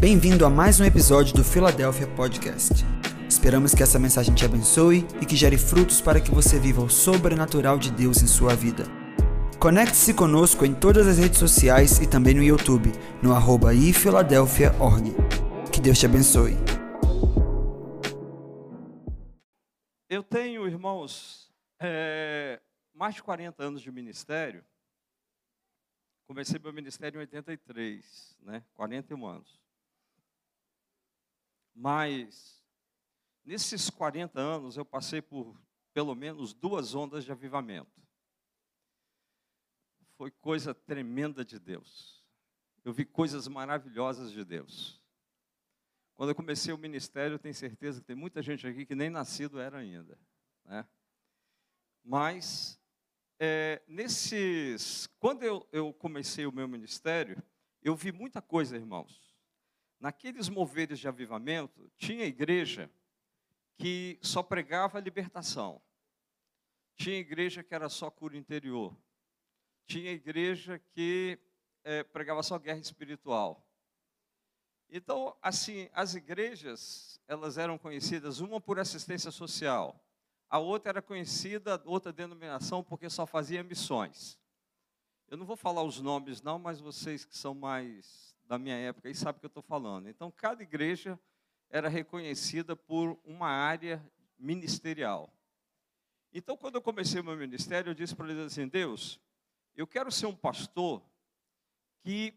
Bem-vindo a mais um episódio do Philadelphia Podcast. Esperamos que essa mensagem te abençoe e que gere frutos para que você viva o sobrenatural de Deus em sua vida. Conecte-se conosco em todas as redes sociais e também no YouTube, no arroba ifiladelphia.org. Que Deus te abençoe. Eu tenho, irmãos, é, mais de 40 anos de ministério. Comecei meu ministério em 83, né? 41 anos. Mas, nesses 40 anos, eu passei por pelo menos duas ondas de avivamento. Foi coisa tremenda de Deus. Eu vi coisas maravilhosas de Deus. Quando eu comecei o ministério, eu tenho certeza que tem muita gente aqui que nem nascido era ainda. Né? Mas, é, nesses. Quando eu, eu comecei o meu ministério, eu vi muita coisa, irmãos. Naqueles moveres de avivamento, tinha igreja que só pregava libertação. Tinha igreja que era só cura interior. Tinha igreja que é, pregava só guerra espiritual. Então, assim, as igrejas, elas eram conhecidas, uma por assistência social, a outra era conhecida, outra denominação, porque só fazia missões. Eu não vou falar os nomes não, mas vocês que são mais da minha época e sabe o que eu estou falando. Então, cada igreja era reconhecida por uma área ministerial. Então, quando eu comecei meu ministério, eu disse para eles assim: Deus, eu quero ser um pastor que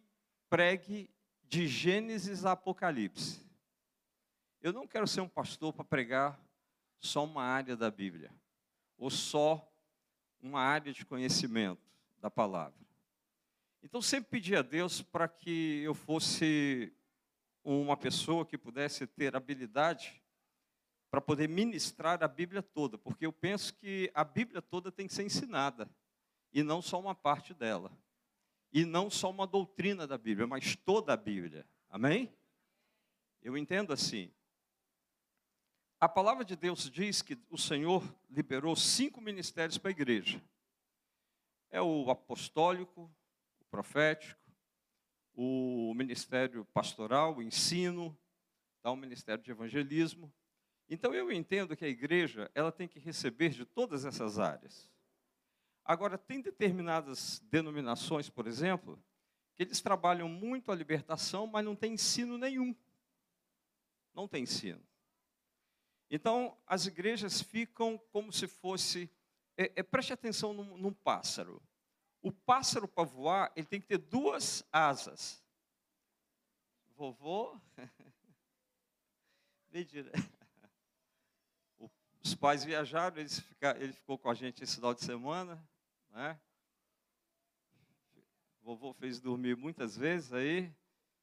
pregue de Gênesis a Apocalipse. Eu não quero ser um pastor para pregar só uma área da Bíblia, ou só uma área de conhecimento da palavra. Então sempre pedi a Deus para que eu fosse uma pessoa que pudesse ter habilidade para poder ministrar a Bíblia toda, porque eu penso que a Bíblia toda tem que ser ensinada e não só uma parte dela. E não só uma doutrina da Bíblia, mas toda a Bíblia. Amém? Eu entendo assim. A palavra de Deus diz que o Senhor liberou cinco ministérios para a igreja: é o apostólico, profético, o ministério pastoral, o ensino, tá, o ministério de evangelismo. Então eu entendo que a igreja ela tem que receber de todas essas áreas. Agora tem determinadas denominações, por exemplo, que eles trabalham muito a libertação, mas não tem ensino nenhum. Não tem ensino. Então as igrejas ficam como se fosse é, é, preste atenção num, num pássaro. O pássaro para voar, ele tem que ter duas asas. Vovô. Os pais viajaram, ele, fica, ele ficou com a gente esse final de semana. Né? Vovô fez dormir muitas vezes aí,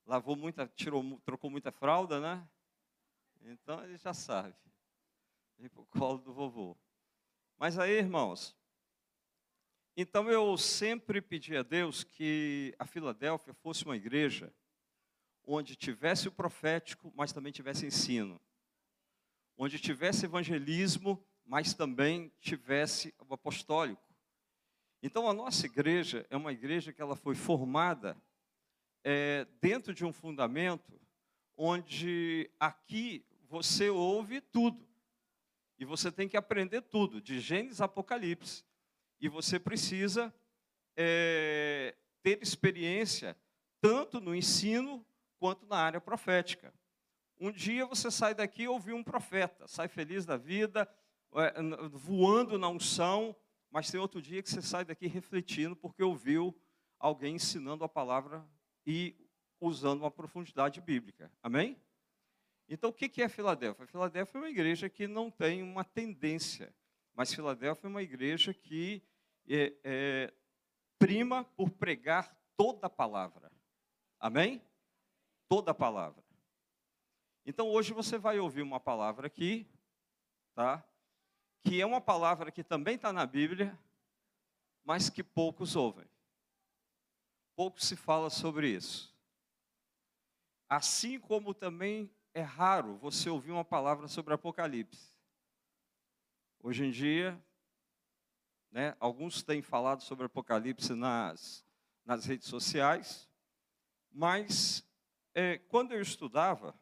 lavou muita, tirou, trocou muita fralda, né? Então ele já sabe. Vem para o colo do vovô. Mas aí, irmãos, então eu sempre pedi a Deus que a Filadélfia fosse uma igreja onde tivesse o profético, mas também tivesse ensino. Onde tivesse evangelismo, mas também tivesse o apostólico. Então a nossa igreja é uma igreja que ela foi formada é, dentro de um fundamento onde aqui você ouve tudo. E você tem que aprender tudo, de Gênesis a Apocalipse. E você precisa é, ter experiência tanto no ensino quanto na área profética. Um dia você sai daqui e ouviu um profeta, sai feliz da vida, é, voando na unção, mas tem outro dia que você sai daqui refletindo porque ouviu alguém ensinando a palavra e usando uma profundidade bíblica. Amém? Então, o que é Filadélfia? Filadélfia é uma igreja que não tem uma tendência mas Filadélfia é uma igreja que é, é, prima por pregar toda a palavra. Amém? Toda a palavra. Então hoje você vai ouvir uma palavra aqui, tá? Que é uma palavra que também está na Bíblia, mas que poucos ouvem. Pouco se fala sobre isso. Assim como também é raro você ouvir uma palavra sobre Apocalipse. Hoje em dia, né, alguns têm falado sobre Apocalipse nas, nas redes sociais, mas é, quando eu estudava,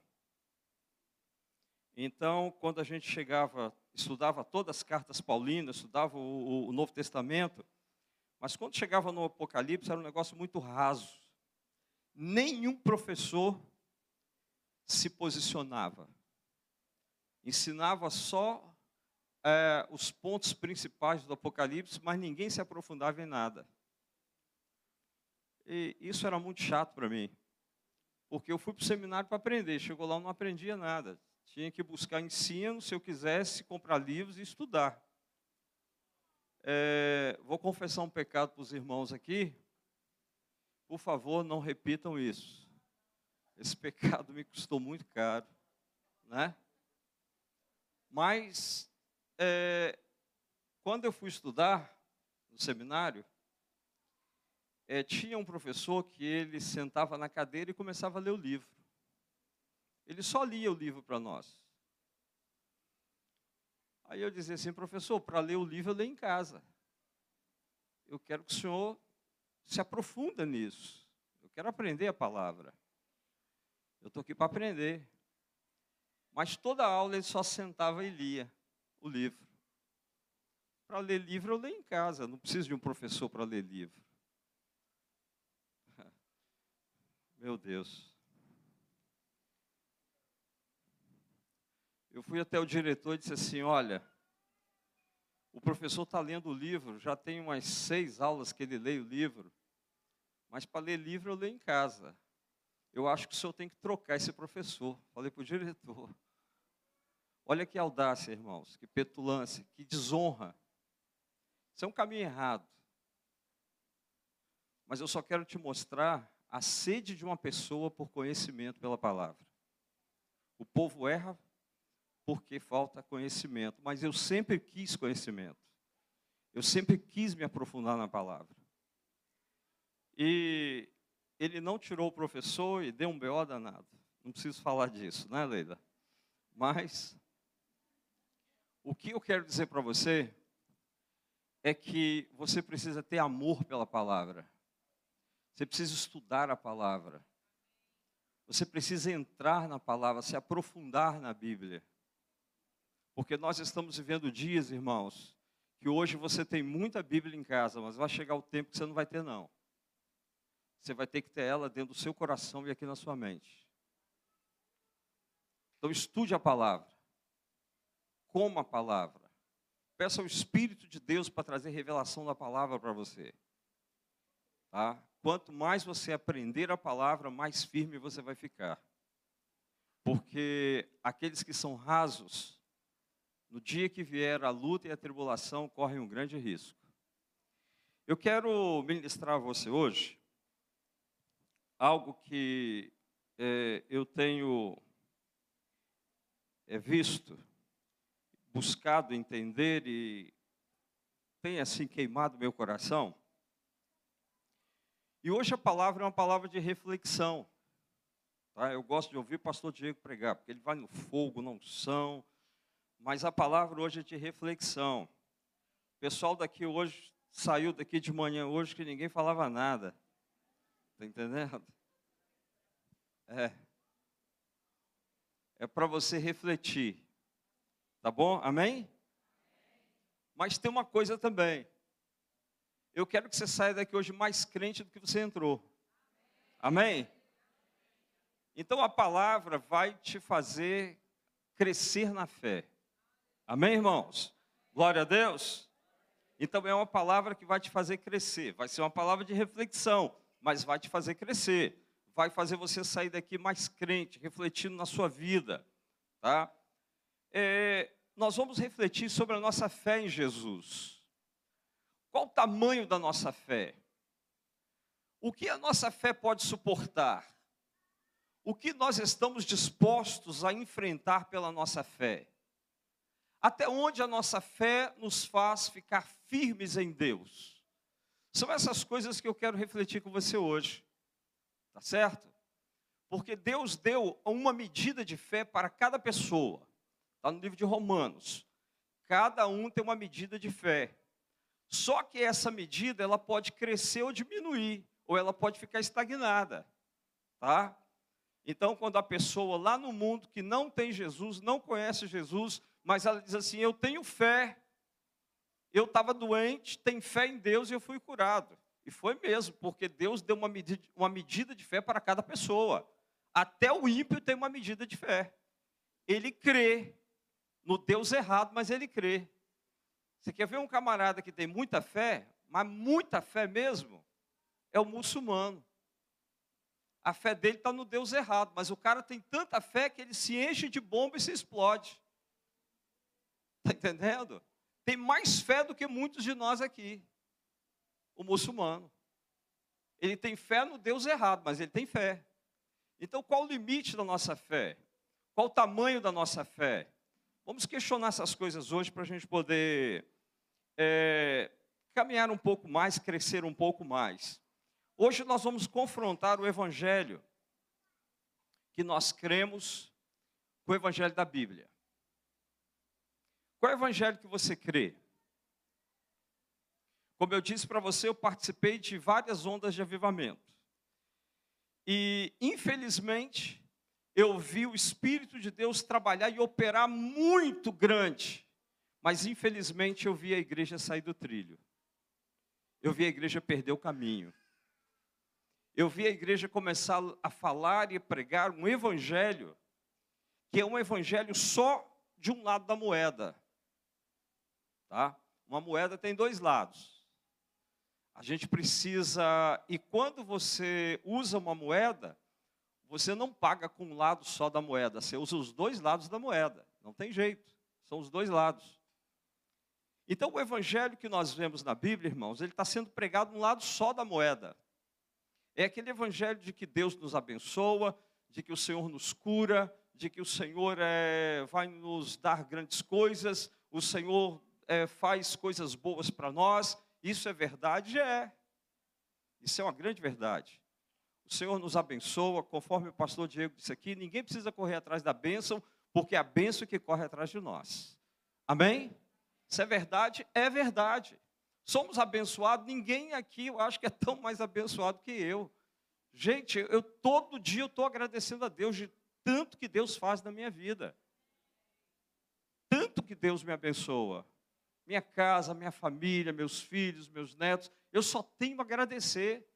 então, quando a gente chegava, estudava todas as cartas paulinas, estudava o, o Novo Testamento, mas quando chegava no Apocalipse era um negócio muito raso. Nenhum professor se posicionava. Ensinava só é, os pontos principais do Apocalipse, mas ninguém se aprofundava em nada. E isso era muito chato para mim, porque eu fui para o seminário para aprender, chegou lá eu não aprendia nada. Tinha que buscar ensino, se eu quisesse, comprar livros e estudar. É, vou confessar um pecado para os irmãos aqui. Por favor, não repitam isso. Esse pecado me custou muito caro, né? Mas é, quando eu fui estudar no seminário, é, tinha um professor que ele sentava na cadeira e começava a ler o livro. Ele só lia o livro para nós. Aí eu dizia assim, professor, para ler o livro eu leio em casa. Eu quero que o senhor se aprofunda nisso. Eu quero aprender a palavra. Eu estou aqui para aprender. Mas toda aula ele só sentava e lia o livro. Para ler livro eu leio em casa, não preciso de um professor para ler livro. Meu Deus. Eu fui até o diretor e disse assim: Olha, o professor está lendo o livro, já tem umas seis aulas que ele lê o livro, mas para ler livro eu leio em casa. Eu acho que o senhor tem que trocar esse professor. Falei para o diretor. Olha que audácia, irmãos, que petulância, que desonra. Isso é um caminho errado. Mas eu só quero te mostrar a sede de uma pessoa por conhecimento pela palavra. O povo erra porque falta conhecimento, mas eu sempre quis conhecimento. Eu sempre quis me aprofundar na palavra. E ele não tirou o professor e deu um BO danado. Não preciso falar disso, né, Leila? Mas o que eu quero dizer para você é que você precisa ter amor pela palavra. Você precisa estudar a palavra. Você precisa entrar na palavra, se aprofundar na Bíblia. Porque nós estamos vivendo dias, irmãos, que hoje você tem muita Bíblia em casa, mas vai chegar o tempo que você não vai ter, não. Você vai ter que ter ela dentro do seu coração e aqui na sua mente. Então estude a palavra coma a palavra. Peça ao Espírito de Deus para trazer revelação da palavra para você. Tá? Quanto mais você aprender a palavra, mais firme você vai ficar. Porque aqueles que são rasos, no dia que vier a luta e a tribulação, correm um grande risco. Eu quero ministrar a você hoje algo que é, eu tenho é, visto buscado entender e tem assim queimado meu coração. E hoje a palavra é uma palavra de reflexão. Tá? Eu gosto de ouvir o pastor Diego pregar, porque ele vai no fogo, não são. Mas a palavra hoje é de reflexão. O pessoal daqui hoje saiu daqui de manhã hoje que ninguém falava nada. Está entendendo? É. É para você refletir. Tá bom? Amém? Mas tem uma coisa também. Eu quero que você saia daqui hoje mais crente do que você entrou. Amém? Então a palavra vai te fazer crescer na fé. Amém, irmãos? Glória a Deus. Então é uma palavra que vai te fazer crescer. Vai ser uma palavra de reflexão, mas vai te fazer crescer. Vai fazer você sair daqui mais crente, refletindo na sua vida, tá? É, nós vamos refletir sobre a nossa fé em Jesus. Qual o tamanho da nossa fé? O que a nossa fé pode suportar? O que nós estamos dispostos a enfrentar pela nossa fé? Até onde a nossa fé nos faz ficar firmes em Deus? São essas coisas que eu quero refletir com você hoje, tá certo? Porque Deus deu uma medida de fé para cada pessoa. Está no livro de Romanos. Cada um tem uma medida de fé. Só que essa medida ela pode crescer ou diminuir, ou ela pode ficar estagnada, tá? Então, quando a pessoa lá no mundo que não tem Jesus, não conhece Jesus, mas ela diz assim: Eu tenho fé, eu estava doente, tenho fé em Deus e eu fui curado. E foi mesmo, porque Deus deu uma medida, uma medida de fé para cada pessoa. Até o ímpio tem uma medida de fé. Ele crê no Deus errado, mas ele crê. Você quer ver um camarada que tem muita fé, mas muita fé mesmo? É o muçulmano a fé dele está no Deus errado, mas o cara tem tanta fé que ele se enche de bomba e se explode. Está entendendo? Tem mais fé do que muitos de nós aqui. O muçulmano. Ele tem fé no Deus errado, mas ele tem fé. Então, qual o limite da nossa fé? Qual o tamanho da nossa fé? Vamos questionar essas coisas hoje para a gente poder é, caminhar um pouco mais, crescer um pouco mais. Hoje nós vamos confrontar o Evangelho que nós cremos com o Evangelho da Bíblia. Qual é o Evangelho que você crê? Como eu disse para você, eu participei de várias ondas de avivamento. E, infelizmente, eu vi o Espírito de Deus trabalhar e operar muito grande. Mas, infelizmente, eu vi a igreja sair do trilho. Eu vi a igreja perder o caminho eu vi a igreja começar a falar e pregar um evangelho, que é um evangelho só de um lado da moeda. Tá? Uma moeda tem dois lados. A gente precisa, e quando você usa uma moeda, você não paga com um lado só da moeda, você usa os dois lados da moeda. Não tem jeito, são os dois lados. Então, o evangelho que nós vemos na Bíblia, irmãos, ele está sendo pregado um lado só da moeda. É aquele evangelho de que Deus nos abençoa, de que o Senhor nos cura, de que o Senhor é, vai nos dar grandes coisas, o Senhor é, faz coisas boas para nós. Isso é verdade? É. Isso é uma grande verdade. O Senhor nos abençoa, conforme o pastor Diego disse aqui, ninguém precisa correr atrás da bênção, porque é a bênção que corre atrás de nós. Amém? Isso é verdade? É verdade. Somos abençoados, ninguém aqui eu acho que é tão mais abençoado que eu. Gente, eu todo dia eu estou agradecendo a Deus de tanto que Deus faz na minha vida. Tanto que Deus me abençoa. Minha casa, minha família, meus filhos, meus netos, eu só tenho a agradecer.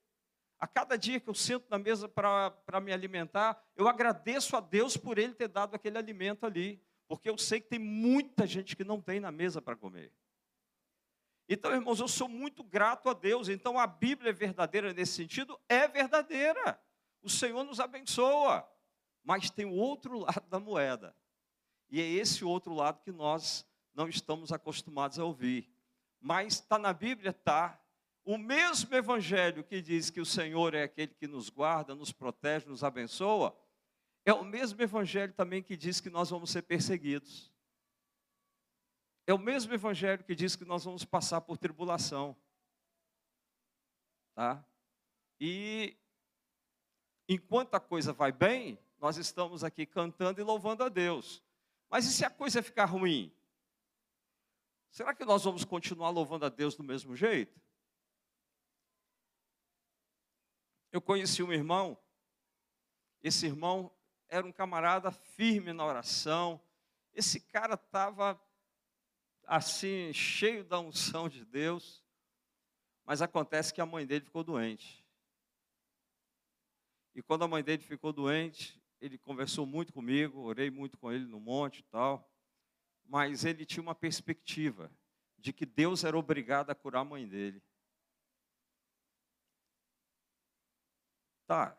A cada dia que eu sento na mesa para me alimentar, eu agradeço a Deus por Ele ter dado aquele alimento ali. Porque eu sei que tem muita gente que não tem na mesa para comer. Então, irmãos, eu sou muito grato a Deus. Então, a Bíblia é verdadeira nesse sentido? É verdadeira. O Senhor nos abençoa. Mas tem o outro lado da moeda. E é esse outro lado que nós não estamos acostumados a ouvir. Mas está na Bíblia? Está. O mesmo Evangelho que diz que o Senhor é aquele que nos guarda, nos protege, nos abençoa, é o mesmo Evangelho também que diz que nós vamos ser perseguidos. É o mesmo evangelho que diz que nós vamos passar por tribulação. Tá? E enquanto a coisa vai bem, nós estamos aqui cantando e louvando a Deus. Mas e se a coisa ficar ruim? Será que nós vamos continuar louvando a Deus do mesmo jeito? Eu conheci um irmão, esse irmão era um camarada firme na oração, esse cara estava assim, cheio da unção de Deus, mas acontece que a mãe dele ficou doente. E quando a mãe dele ficou doente, ele conversou muito comigo, orei muito com ele no monte e tal, mas ele tinha uma perspectiva de que Deus era obrigado a curar a mãe dele. Tá,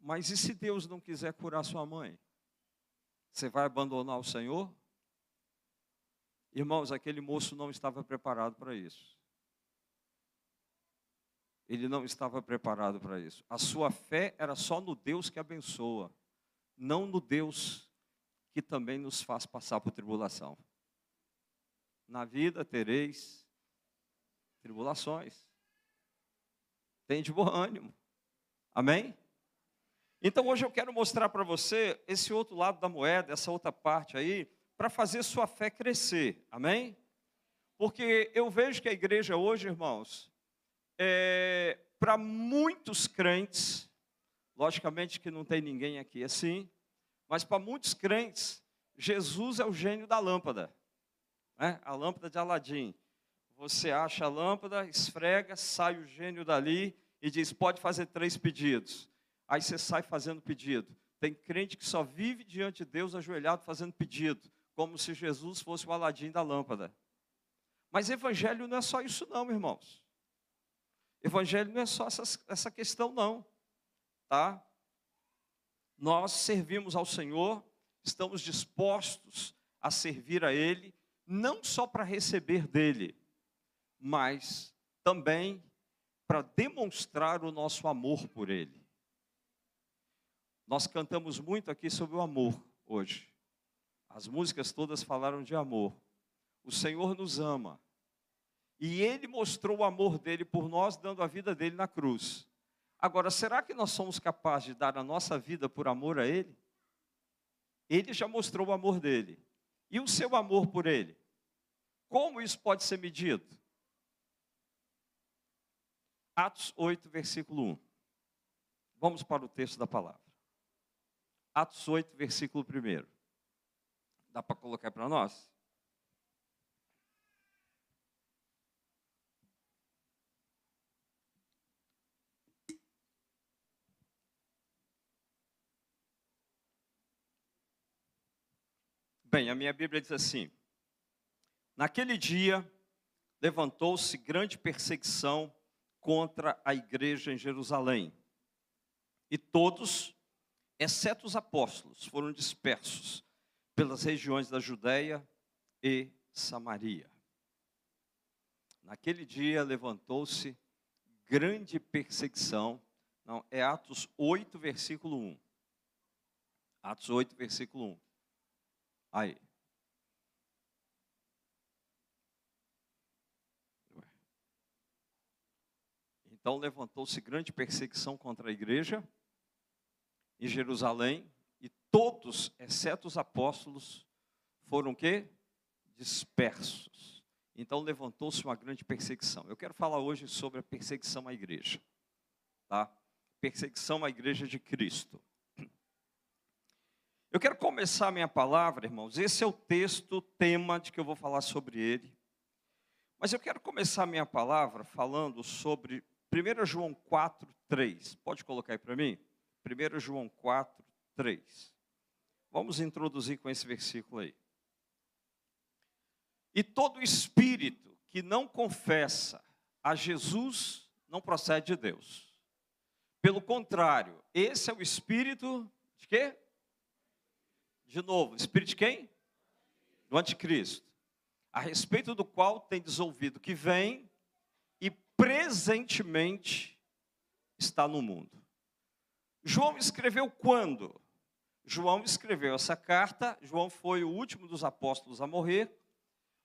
mas e se Deus não quiser curar sua mãe? Você vai abandonar o Senhor? Irmãos, aquele moço não estava preparado para isso. Ele não estava preparado para isso. A sua fé era só no Deus que abençoa, não no Deus que também nos faz passar por tribulação. Na vida tereis tribulações. Tem de bom ânimo. Amém? Então hoje eu quero mostrar para você esse outro lado da moeda, essa outra parte aí, para fazer sua fé crescer. Amém? Porque eu vejo que a igreja hoje, irmãos, é, para muitos crentes, Logicamente que não tem ninguém aqui assim, mas para muitos crentes, Jesus é o gênio da lâmpada, né? a lâmpada de Aladim. Você acha a lâmpada, esfrega, sai o gênio dali e diz: pode fazer três pedidos. Aí você sai fazendo pedido. Tem crente que só vive diante de Deus ajoelhado fazendo pedido, como se Jesus fosse o Aladim da lâmpada. Mas evangelho não é só isso, não, irmãos. Evangelho não é só essa, essa questão, não. Tá? Nós servimos ao Senhor, estamos dispostos a servir a Ele, não só para receber dele, mas também para demonstrar o nosso amor por Ele. Nós cantamos muito aqui sobre o amor hoje. As músicas todas falaram de amor. O Senhor nos ama. E Ele mostrou o amor dele por nós, dando a vida dele na cruz. Agora, será que nós somos capazes de dar a nossa vida por amor a Ele? Ele já mostrou o amor dele. E o seu amor por Ele? Como isso pode ser medido? Atos 8, versículo 1. Vamos para o texto da palavra. Atos 8, versículo 1. Dá para colocar para nós? Bem, a minha Bíblia diz assim: Naquele dia levantou-se grande perseguição contra a igreja em Jerusalém. E todos, exceto os apóstolos, foram dispersos pelas regiões da Judéia e Samaria. Naquele dia levantou-se grande perseguição. Não, é Atos 8, versículo 1. Atos 8, versículo 1. Aí. Então levantou-se grande perseguição contra a igreja em Jerusalém e todos, exceto os apóstolos, foram que dispersos. Então levantou-se uma grande perseguição. Eu quero falar hoje sobre a perseguição à igreja, tá? Perseguição à igreja de Cristo. Eu quero começar minha palavra, irmãos. Esse é o texto, tema de que eu vou falar sobre ele. Mas eu quero começar minha palavra falando sobre 1 João 4, 3. Pode colocar aí para mim? 1 João 4, 3. Vamos introduzir com esse versículo aí. E todo espírito que não confessa a Jesus não procede de Deus. Pelo contrário, esse é o espírito de quê? De novo, espírito de quem? Do anticristo. A respeito do qual tem ouvido que vem presentemente está no mundo. João escreveu quando? João escreveu essa carta, João foi o último dos apóstolos a morrer,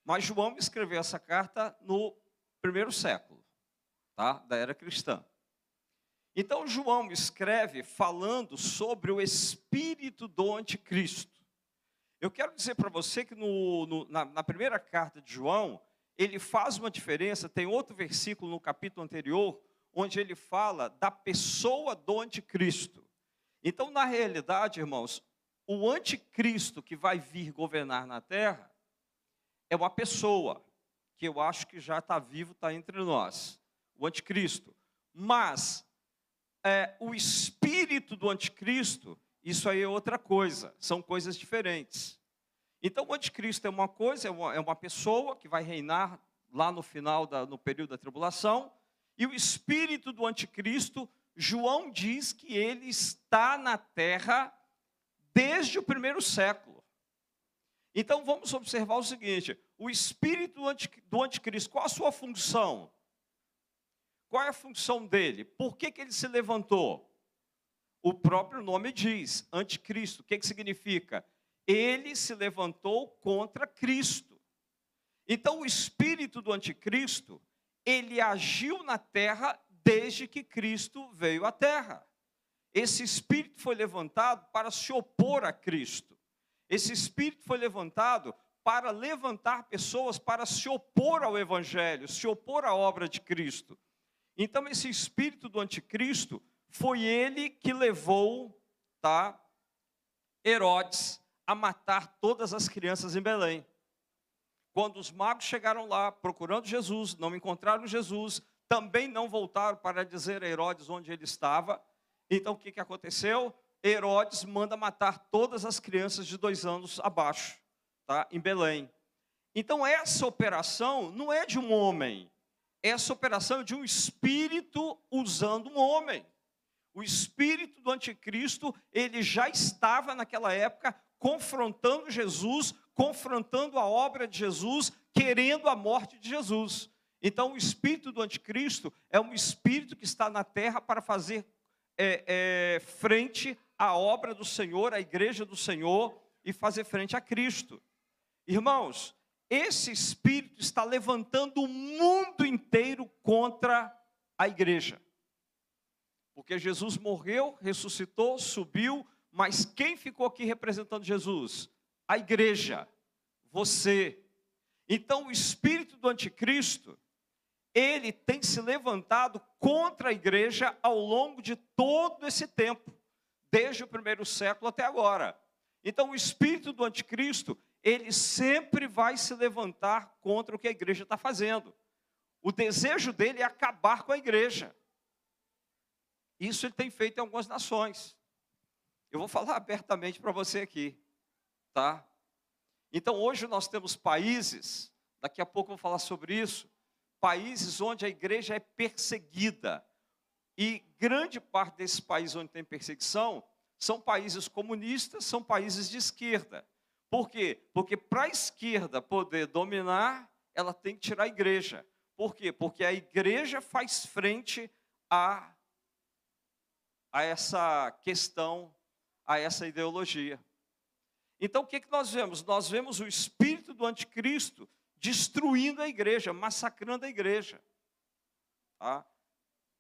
mas João escreveu essa carta no primeiro século, tá? da era cristã. Então, João escreve falando sobre o espírito do anticristo. Eu quero dizer para você que no, no, na, na primeira carta de João, ele faz uma diferença. Tem outro versículo no capítulo anterior, onde ele fala da pessoa do anticristo. Então, na realidade, irmãos, o anticristo que vai vir governar na terra é uma pessoa que eu acho que já está vivo, está entre nós, o anticristo. Mas é, o espírito do anticristo, isso aí é outra coisa, são coisas diferentes. Então, o anticristo é uma coisa, é uma, é uma pessoa que vai reinar lá no final, da, no período da tribulação, e o espírito do anticristo, João diz que ele está na terra desde o primeiro século. Então, vamos observar o seguinte: o espírito do anticristo, qual a sua função? Qual é a função dele? Por que, que ele se levantou? O próprio nome diz, anticristo. O que, que significa? Ele se levantou contra Cristo. Então, o espírito do anticristo, ele agiu na terra desde que Cristo veio à terra. Esse espírito foi levantado para se opor a Cristo. Esse espírito foi levantado para levantar pessoas para se opor ao Evangelho, se opor à obra de Cristo. Então, esse espírito do anticristo foi ele que levou, tá, Herodes a matar todas as crianças em Belém. Quando os magos chegaram lá procurando Jesus, não encontraram Jesus, também não voltaram para dizer a Herodes onde ele estava. Então o que, que aconteceu? Herodes manda matar todas as crianças de dois anos abaixo, tá? em Belém. Então essa operação não é de um homem, essa operação é de um espírito usando um homem. O espírito do anticristo, ele já estava naquela época confrontando Jesus, confrontando a obra de Jesus, querendo a morte de Jesus. Então, o espírito do anticristo é um espírito que está na terra para fazer é, é, frente à obra do Senhor, à igreja do Senhor e fazer frente a Cristo. Irmãos, esse espírito está levantando o mundo inteiro contra a igreja. Porque Jesus morreu, ressuscitou, subiu, mas quem ficou aqui representando Jesus? A igreja, você. Então, o espírito do anticristo, ele tem se levantado contra a igreja ao longo de todo esse tempo, desde o primeiro século até agora. Então, o espírito do anticristo, ele sempre vai se levantar contra o que a igreja está fazendo. O desejo dele é acabar com a igreja. Isso ele tem feito em algumas nações. Eu vou falar abertamente para você aqui, tá? Então, hoje nós temos países, daqui a pouco eu vou falar sobre isso, países onde a igreja é perseguida. E grande parte desses países onde tem perseguição são países comunistas, são países de esquerda. Por quê? Porque para a esquerda poder dominar, ela tem que tirar a igreja. Por quê? Porque a igreja faz frente a, a essa questão, a essa ideologia. Então o que, que nós vemos? Nós vemos o espírito do anticristo destruindo a igreja, massacrando a igreja. Tá?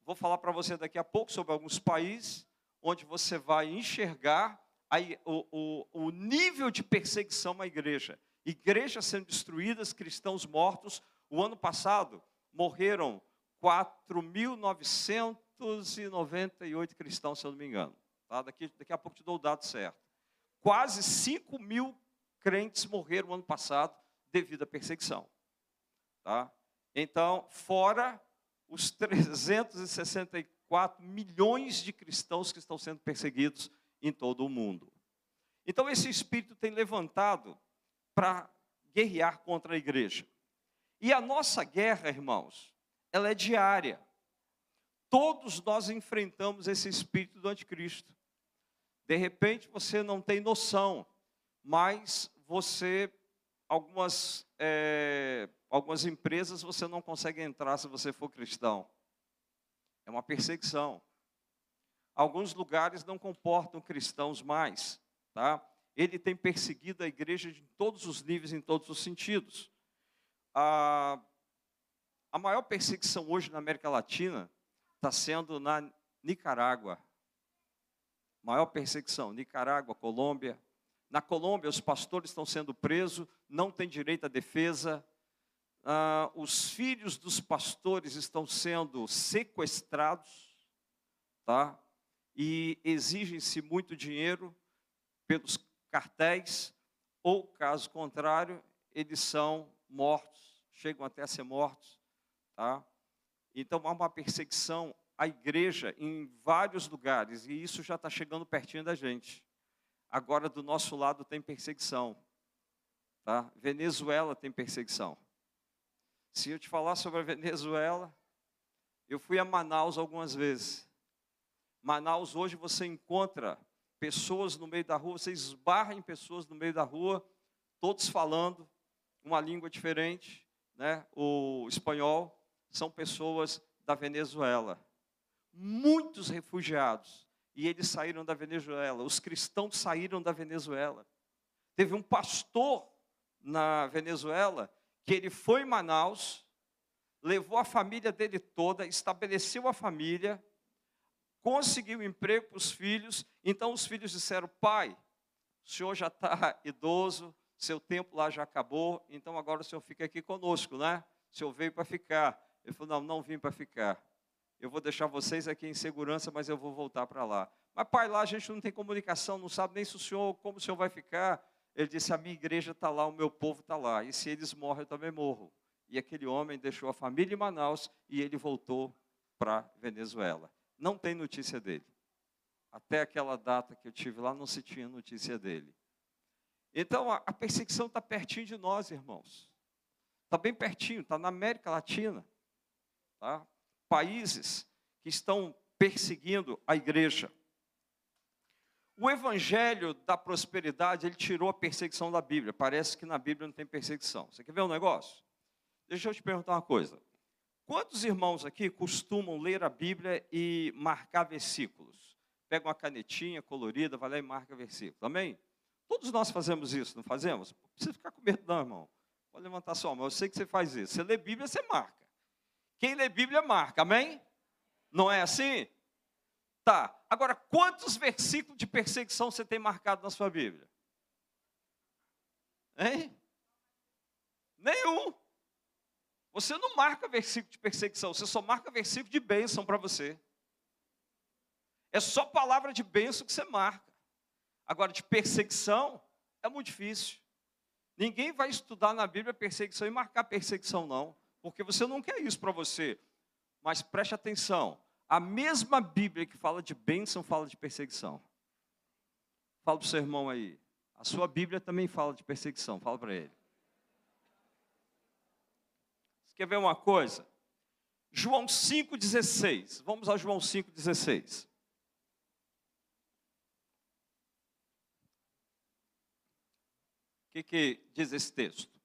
Vou falar para você daqui a pouco sobre alguns países onde você vai enxergar aí, o, o, o nível de perseguição à igreja. Igrejas sendo destruídas, cristãos mortos. O ano passado morreram 4.998 cristãos, se eu não me engano. Tá? Daqui, daqui a pouco te dou o dado certo. Quase 5 mil crentes morreram no ano passado devido à perseguição. Tá? Então, fora os 364 milhões de cristãos que estão sendo perseguidos em todo o mundo. Então, esse espírito tem levantado para guerrear contra a igreja. E a nossa guerra, irmãos, ela é diária. Todos nós enfrentamos esse espírito do anticristo. De repente você não tem noção, mas você, algumas, é, algumas empresas você não consegue entrar se você for cristão. É uma perseguição. Alguns lugares não comportam cristãos mais, tá? Ele tem perseguido a igreja de todos os níveis, em todos os sentidos. A, a maior perseguição hoje na América Latina está sendo na Nicarágua maior perseguição, Nicarágua, Colômbia. Na Colômbia, os pastores estão sendo presos, não têm direito à defesa. Ah, os filhos dos pastores estão sendo sequestrados, tá? E exigem-se muito dinheiro pelos cartéis, ou caso contrário, eles são mortos, chegam até a ser mortos, tá? Então há uma perseguição a igreja em vários lugares, e isso já está chegando pertinho da gente. Agora, do nosso lado, tem perseguição. Tá? Venezuela tem perseguição. Se eu te falar sobre a Venezuela, eu fui a Manaus algumas vezes. Manaus, hoje, você encontra pessoas no meio da rua, você esbarra em pessoas no meio da rua, todos falando uma língua diferente, né? o espanhol, são pessoas da Venezuela muitos refugiados. E eles saíram da Venezuela, os cristãos saíram da Venezuela. Teve um pastor na Venezuela que ele foi em Manaus, levou a família dele toda, estabeleceu a família, conseguiu emprego para os filhos. Então os filhos disseram: Pai, o senhor já está idoso, seu tempo lá já acabou, então agora o senhor fica aqui conosco, né? O senhor veio para ficar. Ele falou: Não, não vim para ficar eu vou deixar vocês aqui em segurança, mas eu vou voltar para lá. Mas, pai, lá a gente não tem comunicação, não sabe nem se o senhor, como o senhor vai ficar. Ele disse: A minha igreja está lá, o meu povo está lá. E se eles morrem, eu também morro. E aquele homem deixou a família em Manaus e ele voltou para Venezuela. Não tem notícia dele. Até aquela data que eu tive lá, não se tinha notícia dele. Então, a, perseguição está pertinho de nós, irmãos. Está bem pertinho, está na América Latina. Tá? Países que estão perseguindo a igreja. O evangelho da prosperidade, ele tirou a perseguição da Bíblia. Parece que na Bíblia não tem perseguição. Você quer ver um negócio? Deixa eu te perguntar uma coisa. Quantos irmãos aqui costumam ler a Bíblia e marcar versículos? Pega uma canetinha colorida, vai lá e marca versículo. Amém? Todos nós fazemos isso, não fazemos? Não precisa ficar com medo, não, irmão. Pode levantar sua mão, eu sei que você faz isso. Você lê Bíblia, você marca. Quem lê Bíblia, marca, amém? Não é assim? Tá. Agora, quantos versículos de perseguição você tem marcado na sua Bíblia? Hein? Nenhum. Você não marca versículo de perseguição, você só marca versículo de bênção para você. É só palavra de bênção que você marca. Agora, de perseguição, é muito difícil. Ninguém vai estudar na Bíblia perseguição e marcar perseguição, não. Porque você não quer isso para você. Mas preste atenção: a mesma Bíblia que fala de bênção fala de perseguição. Fala para o seu irmão aí. A sua Bíblia também fala de perseguição. Fala para ele. Você quer ver uma coisa? João 5,16. Vamos a João 5,16. O que, que diz esse texto?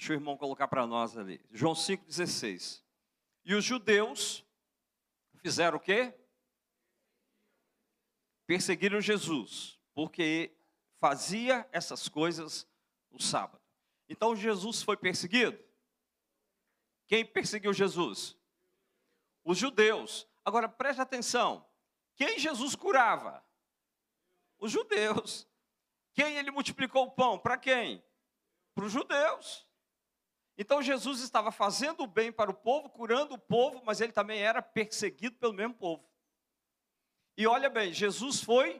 Deixa o irmão colocar para nós ali. João 5,16. E os judeus fizeram o quê? Perseguiram Jesus, porque fazia essas coisas no sábado. Então Jesus foi perseguido? Quem perseguiu Jesus? Os judeus. Agora preste atenção: quem Jesus curava? Os judeus. Quem ele multiplicou o pão? Para quem? Para os judeus. Então Jesus estava fazendo o bem para o povo, curando o povo, mas ele também era perseguido pelo mesmo povo. E olha bem, Jesus foi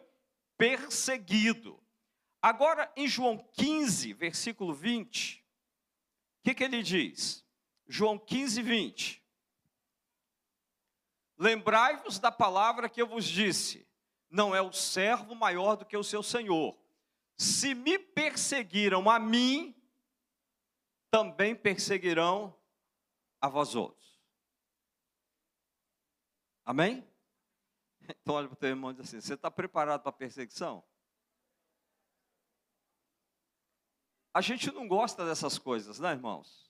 perseguido. Agora, em João 15, versículo 20, o que, que ele diz? João 15, 20. Lembrai-vos da palavra que eu vos disse: não é o servo maior do que o seu senhor. Se me perseguiram a mim, também perseguirão a vós outros. Amém? Então olha para o teu irmão e diz assim: você está preparado para a perseguição? A gente não gosta dessas coisas, né, irmãos?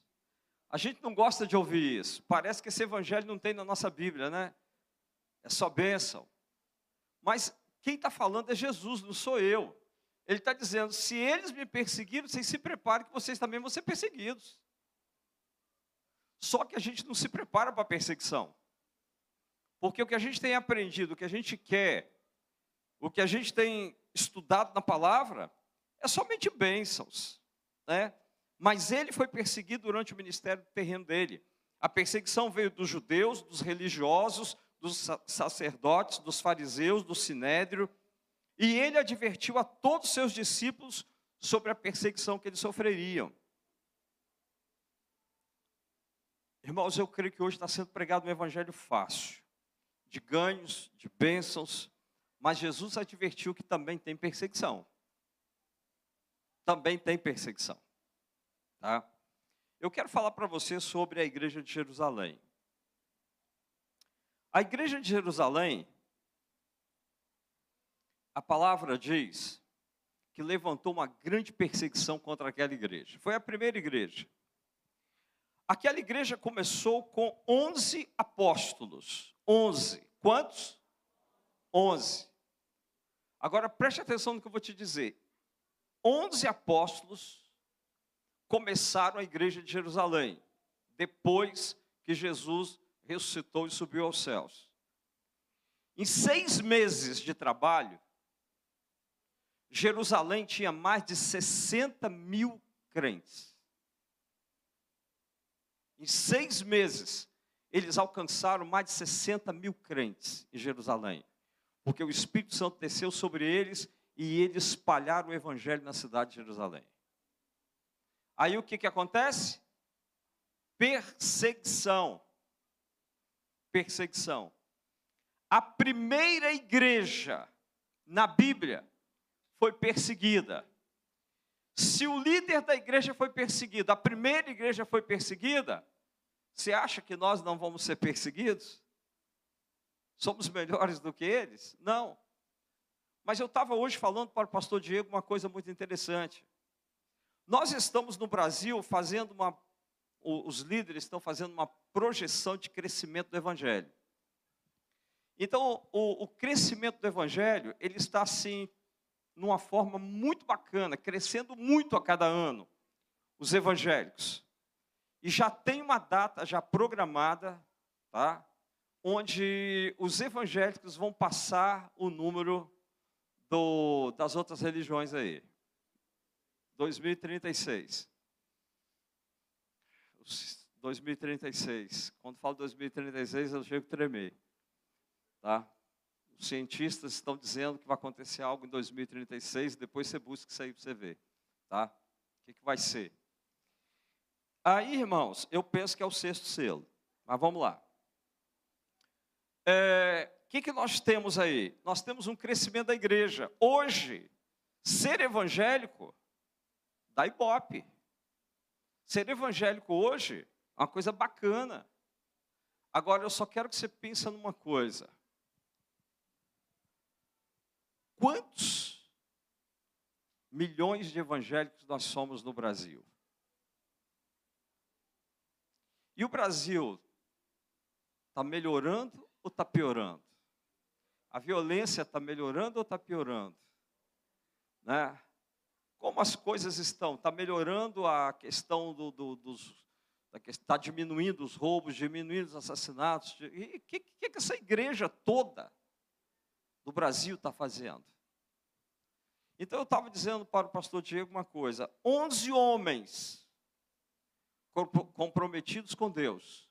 A gente não gosta de ouvir isso. Parece que esse evangelho não tem na nossa Bíblia, né? É só bênção. Mas quem está falando é Jesus, não sou eu. Ele está dizendo: se eles me perseguiram, vocês se preparem que vocês também vão ser perseguidos. Só que a gente não se prepara para a perseguição. Porque o que a gente tem aprendido, o que a gente quer, o que a gente tem estudado na palavra, é somente bênçãos. Né? Mas ele foi perseguido durante o ministério terreno dele. A perseguição veio dos judeus, dos religiosos, dos sacerdotes, dos fariseus, do sinédrio, e ele advertiu a todos os seus discípulos sobre a perseguição que eles sofreriam. Irmãos, eu creio que hoje está sendo pregado um evangelho fácil, de ganhos, de bênçãos, mas Jesus advertiu que também tem perseguição. Também tem perseguição. Tá? Eu quero falar para você sobre a igreja de Jerusalém. A igreja de Jerusalém a palavra diz que levantou uma grande perseguição contra aquela igreja. Foi a primeira igreja. Aquela igreja começou com 11 apóstolos. 11. Quantos? 11. Agora preste atenção no que eu vou te dizer. 11 apóstolos começaram a igreja de Jerusalém, depois que Jesus ressuscitou e subiu aos céus. Em seis meses de trabalho, Jerusalém tinha mais de 60 mil crentes. Em seis meses, eles alcançaram mais de 60 mil crentes em Jerusalém, porque o Espírito Santo desceu sobre eles e eles espalharam o evangelho na cidade de Jerusalém. Aí o que, que acontece? Perseguição. Perseguição. A primeira igreja na Bíblia foi perseguida. Se o líder da igreja foi perseguido, a primeira igreja foi perseguida, você acha que nós não vamos ser perseguidos? Somos melhores do que eles? Não. Mas eu estava hoje falando para o pastor Diego uma coisa muito interessante. Nós estamos no Brasil fazendo uma, os líderes estão fazendo uma projeção de crescimento do Evangelho. Então, o, o crescimento do Evangelho, ele está assim, numa forma muito bacana, crescendo muito a cada ano, os evangélicos. E já tem uma data já programada, tá? onde os evangélicos vão passar o número do, das outras religiões aí. 2036. 2036. Quando falo 2036, eu chego a tremer. Tá? Os cientistas estão dizendo que vai acontecer algo em 2036, depois você busca isso aí para você ver. Tá? O que, que vai ser? Aí, irmãos, eu penso que é o sexto selo. Mas vamos lá. É, o que, que nós temos aí? Nós temos um crescimento da igreja. Hoje, ser evangélico dá ibope. Ser evangélico hoje é uma coisa bacana. Agora, eu só quero que você pense numa coisa. Quantos milhões de evangélicos nós somos no Brasil? E o Brasil está melhorando ou está piorando? A violência está melhorando ou está piorando? Né? Como as coisas estão? Está melhorando a questão do, do, dos. Está diminuindo os roubos, diminuindo os assassinatos. E o que, que, que essa igreja toda do Brasil está fazendo? Então eu estava dizendo para o pastor Diego uma coisa: 11 homens comprometidos com Deus,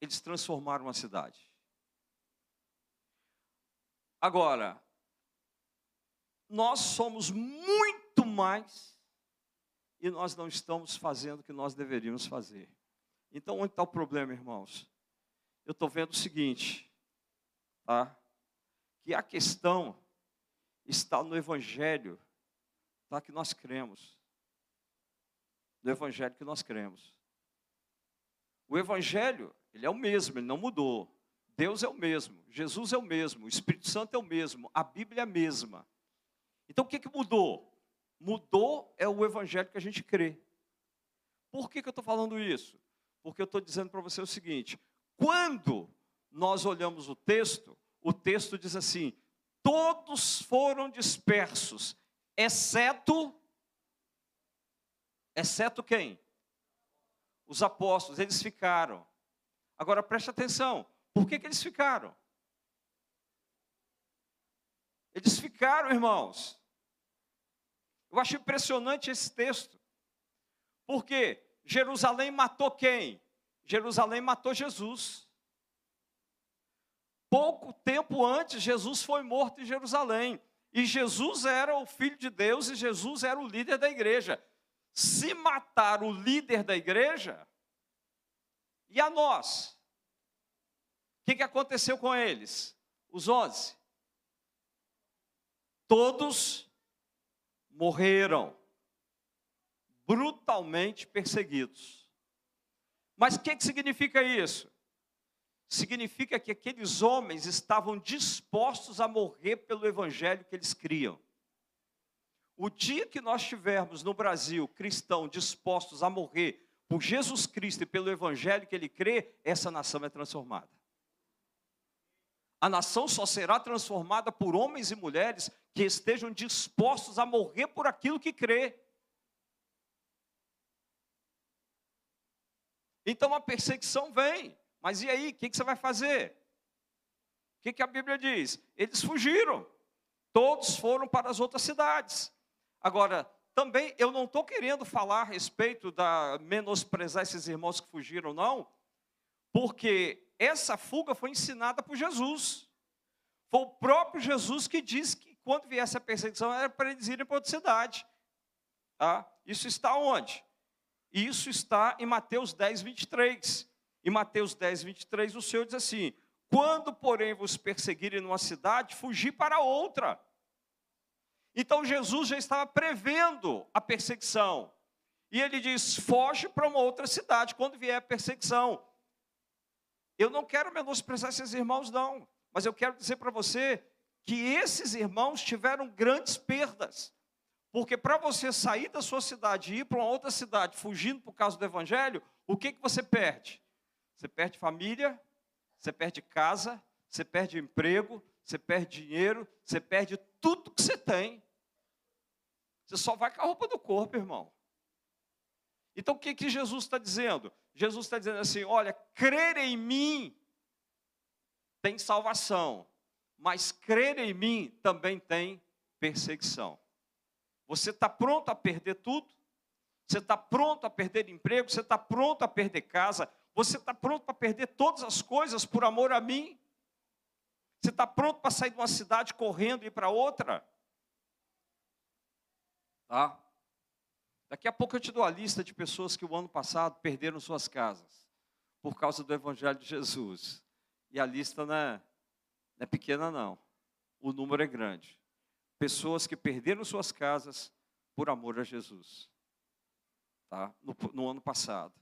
eles transformaram a cidade. Agora, nós somos muito mais e nós não estamos fazendo o que nós deveríamos fazer. Então, onde está o problema, irmãos? Eu estou vendo o seguinte, tá? Que a questão está no Evangelho, tá? Que nós cremos do evangelho que nós cremos. O evangelho, ele é o mesmo, ele não mudou. Deus é o mesmo, Jesus é o mesmo, o Espírito Santo é o mesmo, a Bíblia é a mesma. Então o que, que mudou? Mudou é o evangelho que a gente crê. Por que, que eu estou falando isso? Porque eu estou dizendo para você o seguinte: quando nós olhamos o texto, o texto diz assim: todos foram dispersos, exceto Exceto quem? Os apóstolos, eles ficaram. Agora preste atenção, por que, que eles ficaram? Eles ficaram, irmãos. Eu acho impressionante esse texto. Porque Jerusalém matou quem? Jerusalém matou Jesus. Pouco tempo antes, Jesus foi morto em Jerusalém. E Jesus era o Filho de Deus e Jesus era o líder da igreja se matar o líder da igreja, e a nós? O que, que aconteceu com eles? Os onze. Todos morreram, brutalmente perseguidos. Mas o que, que significa isso? Significa que aqueles homens estavam dispostos a morrer pelo evangelho que eles criam. O dia que nós tivermos no Brasil cristãos dispostos a morrer por Jesus Cristo e pelo Evangelho que ele crê, essa nação é transformada. A nação só será transformada por homens e mulheres que estejam dispostos a morrer por aquilo que crê. Então a perseguição vem, mas e aí, o que, que, você vai fazer? O que, que a Bíblia diz? Eles fugiram, todos foram para as outras cidades. Agora, também eu não estou querendo falar a respeito da menosprezar esses irmãos que fugiram, não, Porque essa fuga foi ensinada por Jesus. Foi o próprio Jesus que disse que quando viesse a perseguição era para eles irem para outra cidade. Tá? Isso está onde? Isso está em Mateus 10, 23. Em Mateus 10, 23, o Senhor diz assim: Quando, porém, vos perseguirem numa cidade, fugi para outra. Então Jesus já estava prevendo a perseguição. E ele diz: foge para uma outra cidade quando vier a perseguição. Eu não quero menosprezar esses irmãos, não. Mas eu quero dizer para você que esses irmãos tiveram grandes perdas. Porque para você sair da sua cidade e ir para uma outra cidade, fugindo por causa do evangelho, o que, que você perde? Você perde família, você perde casa, você perde emprego, você perde dinheiro, você perde tudo que você tem. Você só vai com a roupa do corpo, irmão. Então o que, que Jesus está dizendo? Jesus está dizendo assim: olha, crer em mim tem salvação, mas crer em mim também tem perseguição. Você está pronto a perder tudo? Você está pronto a perder emprego? Você está pronto a perder casa? Você está pronto para perder todas as coisas por amor a mim? Você está pronto para sair de uma cidade correndo e ir para outra? Tá? Daqui a pouco eu te dou a lista de pessoas que o ano passado perderam suas casas por causa do Evangelho de Jesus. E a lista não é, não é pequena, não. O número é grande. Pessoas que perderam suas casas por amor a Jesus. Tá? No, no ano passado.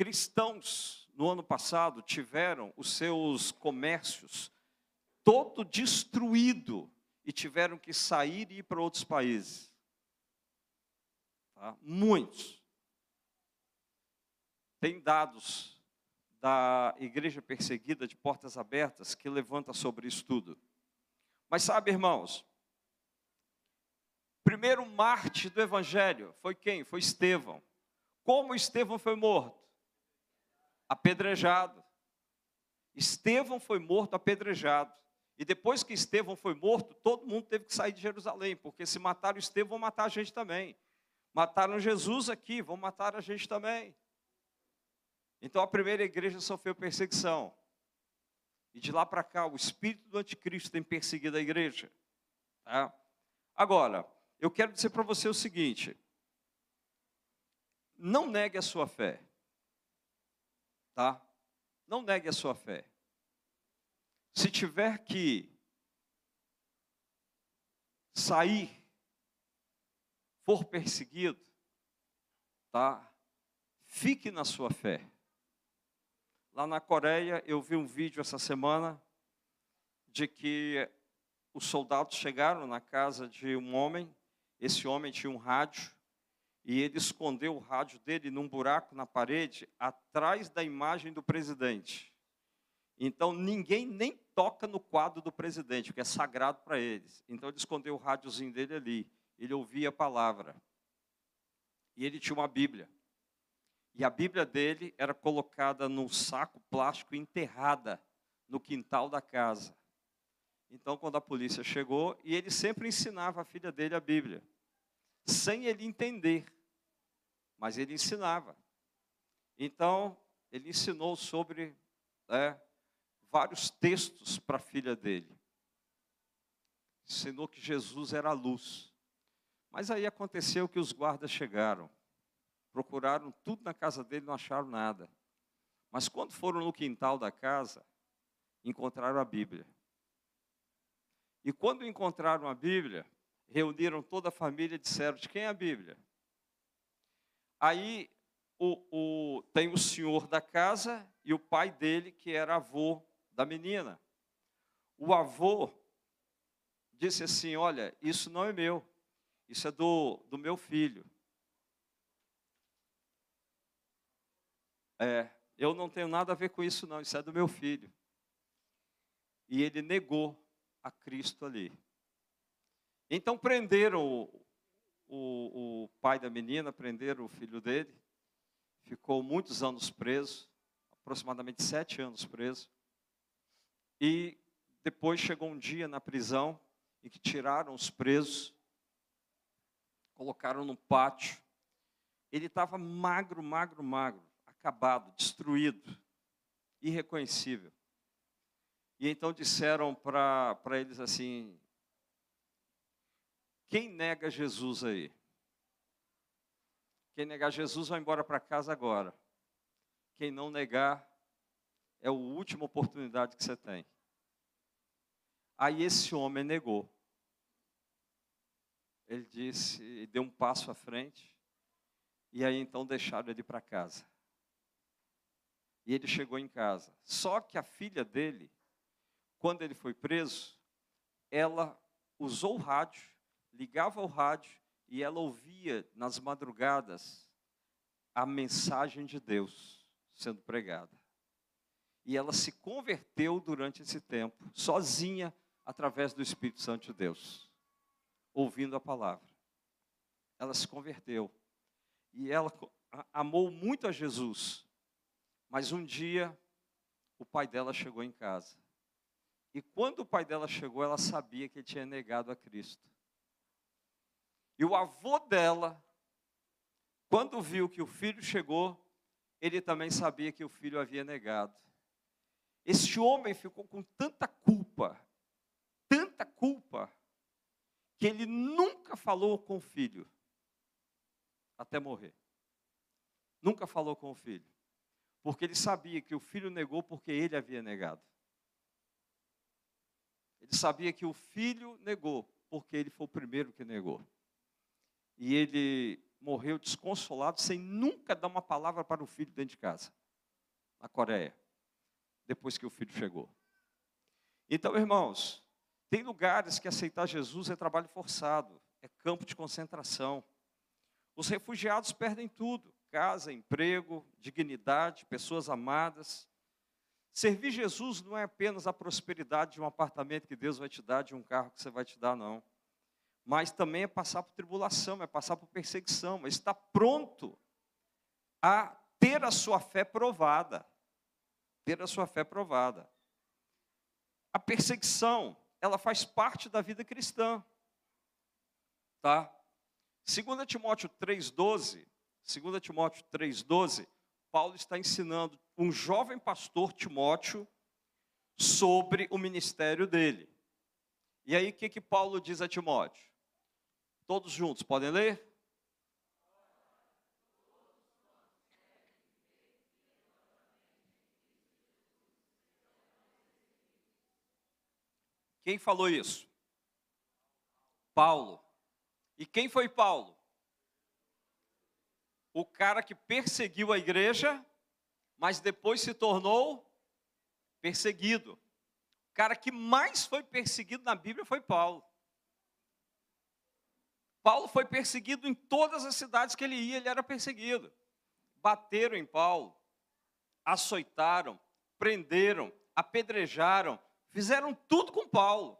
Cristãos, no ano passado, tiveram os seus comércios todo destruído e tiveram que sair e ir para outros países. Tá? Muitos. Tem dados da igreja perseguida de portas abertas que levanta sobre isso tudo. Mas sabe, irmãos, primeiro Marte do evangelho foi quem? Foi Estevão. Como Estevão foi morto? Apedrejado. Estevão foi morto apedrejado. E depois que Estevão foi morto, todo mundo teve que sair de Jerusalém, porque se mataram Estevão, vão matar a gente também. Mataram Jesus aqui, vão matar a gente também. Então a primeira igreja sofreu perseguição. E de lá para cá, o espírito do anticristo tem perseguido a igreja. Tá? Agora, eu quero dizer para você o seguinte: não negue a sua fé. Tá? Não negue a sua fé. Se tiver que sair for perseguido, tá? Fique na sua fé. Lá na Coreia, eu vi um vídeo essa semana de que os soldados chegaram na casa de um homem, esse homem tinha um rádio, e ele escondeu o rádio dele num buraco na parede, atrás da imagem do presidente. Então ninguém nem toca no quadro do presidente, porque é sagrado para eles. Então ele escondeu o rádiozinho dele ali ele ouvia a palavra. E ele tinha uma Bíblia. E a Bíblia dele era colocada num saco plástico enterrada no quintal da casa. Então, quando a polícia chegou, e ele sempre ensinava a filha dele a Bíblia, sem ele entender, mas ele ensinava. Então, ele ensinou sobre né, vários textos para a filha dele. Ensinou que Jesus era a luz. Mas aí aconteceu que os guardas chegaram, procuraram tudo na casa dele, não acharam nada. Mas quando foram no quintal da casa, encontraram a Bíblia. E quando encontraram a Bíblia, reuniram toda a família e disseram: de quem é a Bíblia? Aí o, o, tem o senhor da casa e o pai dele, que era avô da menina. O avô disse assim: Olha, isso não é meu. Isso é do, do meu filho. É, eu não tenho nada a ver com isso, não. Isso é do meu filho. E ele negou a Cristo ali. Então prenderam o, o, o pai da menina, prenderam o filho dele. Ficou muitos anos preso, aproximadamente sete anos preso. E depois chegou um dia na prisão em que tiraram os presos colocaram no pátio. Ele estava magro, magro, magro, acabado, destruído. irreconhecível. E então disseram para eles assim: quem nega Jesus aí? Quem negar Jesus vai embora para casa agora. Quem não negar é a última oportunidade que você tem. Aí esse homem negou. Ele disse, deu um passo à frente, e aí então deixaram ele para casa. E ele chegou em casa. Só que a filha dele, quando ele foi preso, ela usou o rádio, ligava o rádio e ela ouvia nas madrugadas a mensagem de Deus sendo pregada. E ela se converteu durante esse tempo, sozinha, através do Espírito Santo de Deus, ouvindo a palavra. Ela se converteu. E ela amou muito a Jesus. Mas um dia, o pai dela chegou em casa. E quando o pai dela chegou, ela sabia que ele tinha negado a Cristo. E o avô dela, quando viu que o filho chegou, ele também sabia que o filho havia negado. Esse homem ficou com tanta culpa, tanta culpa, que ele nunca falou com o filho, até morrer. Nunca falou com o filho, porque ele sabia que o filho negou porque ele havia negado. Ele sabia que o filho negou porque ele foi o primeiro que negou. E ele morreu desconsolado, sem nunca dar uma palavra para o filho dentro de casa, na Coreia, depois que o filho chegou. Então, irmãos, tem lugares que aceitar Jesus é trabalho forçado, é campo de concentração. Os refugiados perdem tudo: casa, emprego, dignidade, pessoas amadas. Servir Jesus não é apenas a prosperidade de um apartamento que Deus vai te dar, de um carro que você vai te dar, não. Mas também é passar por tribulação, é passar por perseguição, é estar pronto a ter a sua fé provada. Ter a sua fé provada. A perseguição, ela faz parte da vida cristã. Tá? 2 Timóteo 3,12, 2 Timóteo 3,12, Paulo está ensinando um jovem pastor Timóteo sobre o ministério dele. E aí o que, que Paulo diz a Timóteo? Todos juntos, podem ler? Quem falou isso? Paulo. E quem foi Paulo? O cara que perseguiu a igreja, mas depois se tornou perseguido. O cara que mais foi perseguido na Bíblia foi Paulo. Paulo foi perseguido em todas as cidades que ele ia, ele era perseguido. Bateram em Paulo, açoitaram, prenderam, apedrejaram, Fizeram tudo com Paulo.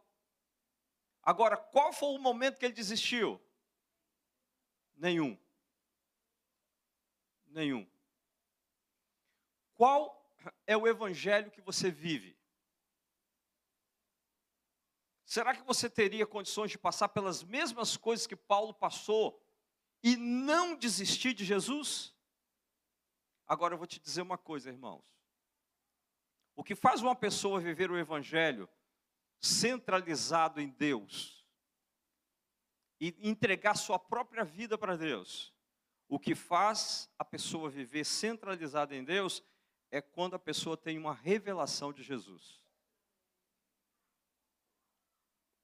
Agora, qual foi o momento que ele desistiu? Nenhum. Nenhum. Qual é o evangelho que você vive? Será que você teria condições de passar pelas mesmas coisas que Paulo passou e não desistir de Jesus? Agora eu vou te dizer uma coisa, irmãos. O que faz uma pessoa viver o Evangelho centralizado em Deus e entregar sua própria vida para Deus, o que faz a pessoa viver centralizada em Deus é quando a pessoa tem uma revelação de Jesus.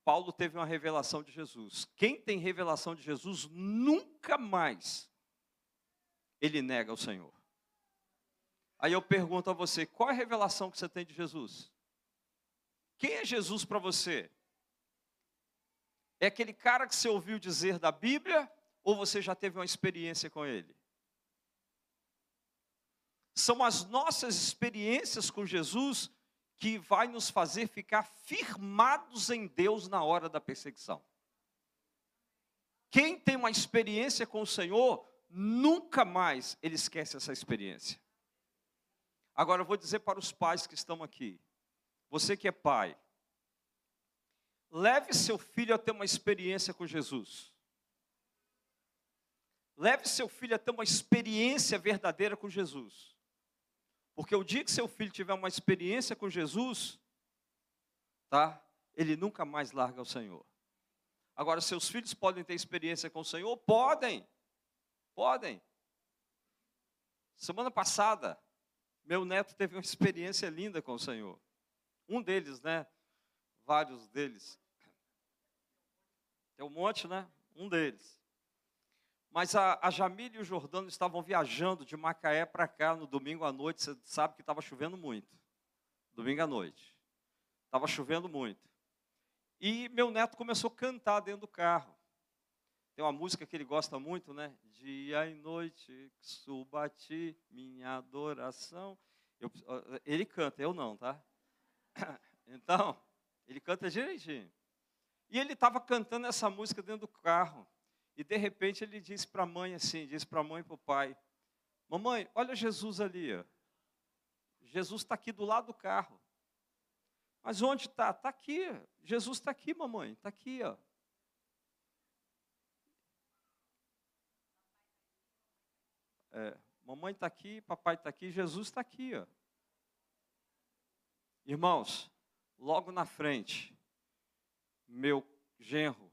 Paulo teve uma revelação de Jesus. Quem tem revelação de Jesus nunca mais ele nega o Senhor. Aí eu pergunto a você: qual é a revelação que você tem de Jesus? Quem é Jesus para você? É aquele cara que você ouviu dizer da Bíblia ou você já teve uma experiência com ele? São as nossas experiências com Jesus que vai nos fazer ficar firmados em Deus na hora da perseguição. Quem tem uma experiência com o Senhor, nunca mais ele esquece essa experiência. Agora eu vou dizer para os pais que estão aqui. Você que é pai, leve seu filho a ter uma experiência com Jesus. Leve seu filho a ter uma experiência verdadeira com Jesus. Porque o dia que seu filho tiver uma experiência com Jesus, tá? Ele nunca mais larga o Senhor. Agora, seus filhos podem ter experiência com o Senhor? Podem. Podem. Semana passada, meu neto teve uma experiência linda com o Senhor. Um deles, né? Vários deles. Tem um monte, né? Um deles. Mas a, a Jamília e o Jordano estavam viajando de Macaé para cá no domingo à noite. Você sabe que estava chovendo muito. Domingo à noite. Estava chovendo muito. E meu neto começou a cantar dentro do carro. Tem uma música que ele gosta muito, né? Dia e noite suba a ti minha adoração. Eu, ele canta, eu não, tá? Então, ele canta direitinho. E ele estava cantando essa música dentro do carro. E de repente ele disse para a mãe assim, disse para a mãe e para o pai: Mamãe, olha Jesus ali. Ó. Jesus está aqui do lado do carro. Mas onde está? Está aqui. Jesus está aqui, mamãe. Está aqui. Ó. É, mamãe está aqui, papai está aqui, Jesus está aqui. Ó. Irmãos, logo na frente, meu genro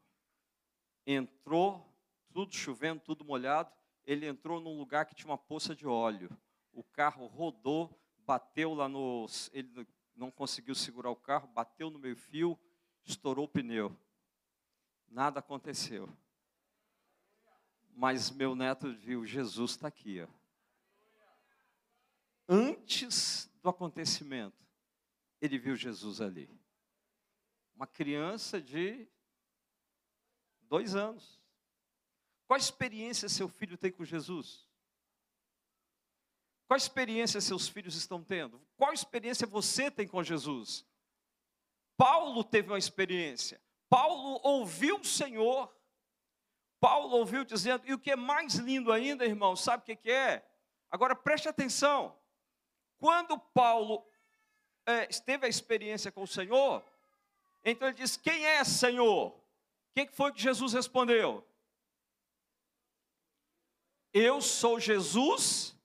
entrou tudo chovendo, tudo molhado, ele entrou num lugar que tinha uma poça de óleo. O carro rodou, bateu lá no. Ele não conseguiu segurar o carro, bateu no meio-fio, estourou o pneu. Nada aconteceu. Mas meu neto viu, Jesus está aqui. Ó. Antes do acontecimento, ele viu Jesus ali. Uma criança de dois anos. Qual experiência seu filho tem com Jesus? Qual experiência seus filhos estão tendo? Qual experiência você tem com Jesus? Paulo teve uma experiência. Paulo ouviu o Senhor. Paulo ouviu dizendo, e o que é mais lindo ainda, irmão, sabe o que é? Agora preste atenção. Quando Paulo é, teve a experiência com o Senhor, então ele diz: Quem é Senhor? O que foi que Jesus respondeu? Eu sou Jesus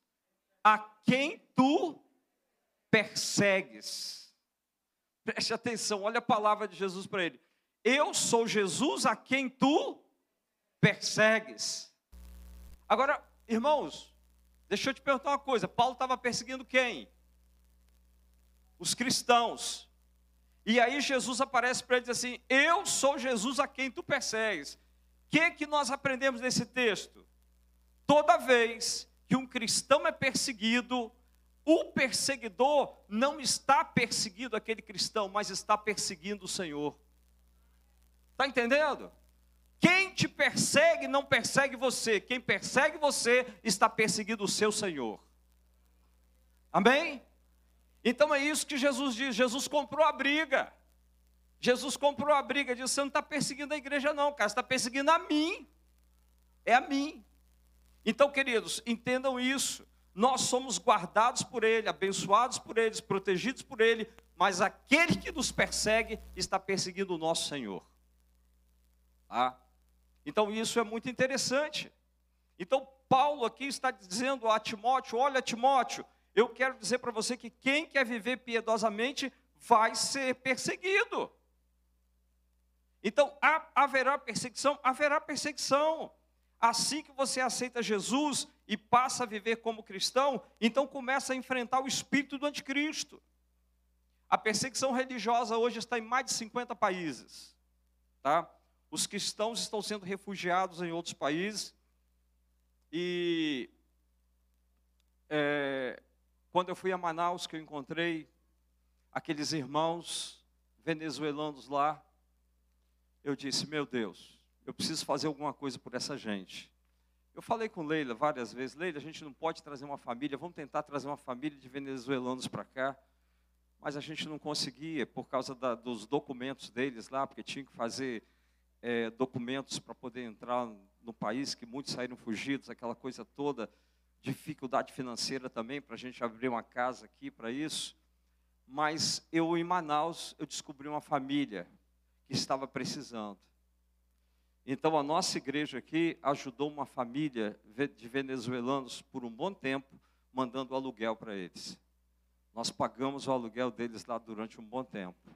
a quem tu persegues. Preste atenção, olha a palavra de Jesus para ele. Eu sou Jesus a quem tu persegues. Agora, irmãos, deixa eu te perguntar uma coisa: Paulo estava perseguindo quem? Os cristãos. E aí Jesus aparece para ele e diz assim: Eu sou Jesus a quem tu persegues. O que, que nós aprendemos nesse texto? Toda vez que um cristão é perseguido, o perseguidor não está perseguindo aquele cristão, mas está perseguindo o Senhor. Está entendendo? Quem te persegue não persegue você, quem persegue você está perseguindo o seu Senhor. Amém? Então é isso que Jesus diz: Jesus comprou a briga. Jesus comprou a briga, disse: Você não está perseguindo a igreja, não, cara, você está perseguindo a mim. É a mim. Então, queridos, entendam isso. Nós somos guardados por Ele, abençoados por Ele, protegidos por Ele, mas aquele que nos persegue está perseguindo o nosso Senhor. Tá? Então, isso é muito interessante. Então, Paulo aqui está dizendo a Timóteo: olha, Timóteo, eu quero dizer para você que quem quer viver piedosamente vai ser perseguido. Então, haverá perseguição? Haverá perseguição. Assim que você aceita Jesus e passa a viver como cristão, então começa a enfrentar o espírito do anticristo. A perseguição religiosa hoje está em mais de 50 países. Tá? Os cristãos estão sendo refugiados em outros países. E é, quando eu fui a Manaus, que eu encontrei aqueles irmãos venezuelanos lá, eu disse: Meu Deus, eu preciso fazer alguma coisa por essa gente. Eu falei com Leila várias vezes, Leila, a gente não pode trazer uma família, vamos tentar trazer uma família de venezuelanos para cá, mas a gente não conseguia por causa da, dos documentos deles lá, porque tinha que fazer é, documentos para poder entrar no país, que muitos saíram fugidos, aquela coisa toda, dificuldade financeira também para a gente abrir uma casa aqui para isso. Mas eu em Manaus eu descobri uma família que estava precisando. Então, a nossa igreja aqui ajudou uma família de venezuelanos por um bom tempo, mandando aluguel para eles. Nós pagamos o aluguel deles lá durante um bom tempo.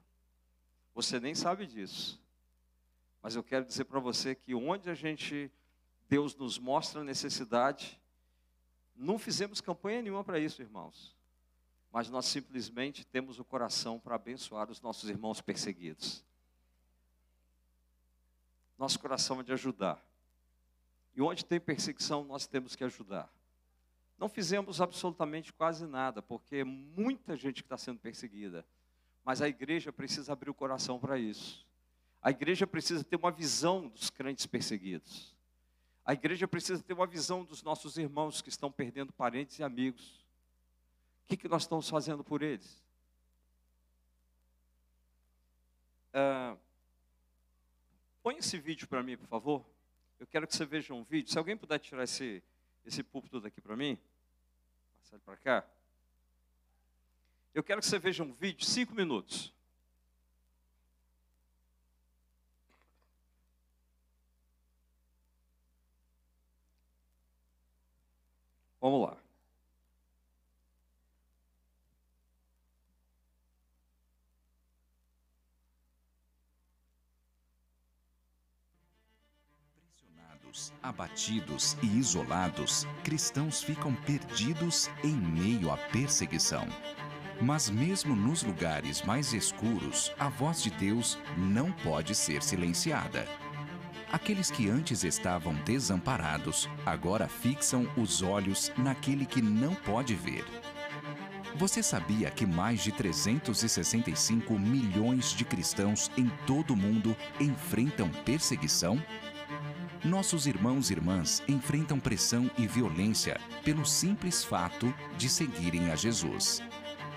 Você nem sabe disso. Mas eu quero dizer para você que onde a gente, Deus nos mostra a necessidade, não fizemos campanha nenhuma para isso, irmãos. Mas nós simplesmente temos o coração para abençoar os nossos irmãos perseguidos. Nosso coração é de ajudar. E onde tem perseguição, nós temos que ajudar. Não fizemos absolutamente quase nada, porque é muita gente que está sendo perseguida. Mas a igreja precisa abrir o coração para isso. A igreja precisa ter uma visão dos crentes perseguidos. A igreja precisa ter uma visão dos nossos irmãos que estão perdendo parentes e amigos. O que, que nós estamos fazendo por eles? Ah, põe esse vídeo para mim, por favor. Eu quero que você veja um vídeo. Se alguém puder tirar esse, esse púlpito daqui para mim. Passar para cá. Eu quero que você veja um vídeo, cinco minutos. Vamos lá. Abatidos e isolados, cristãos ficam perdidos em meio à perseguição. Mas, mesmo nos lugares mais escuros, a voz de Deus não pode ser silenciada. Aqueles que antes estavam desamparados, agora fixam os olhos naquele que não pode ver. Você sabia que mais de 365 milhões de cristãos em todo o mundo enfrentam perseguição? Nossos irmãos e irmãs enfrentam pressão e violência pelo simples fato de seguirem a Jesus.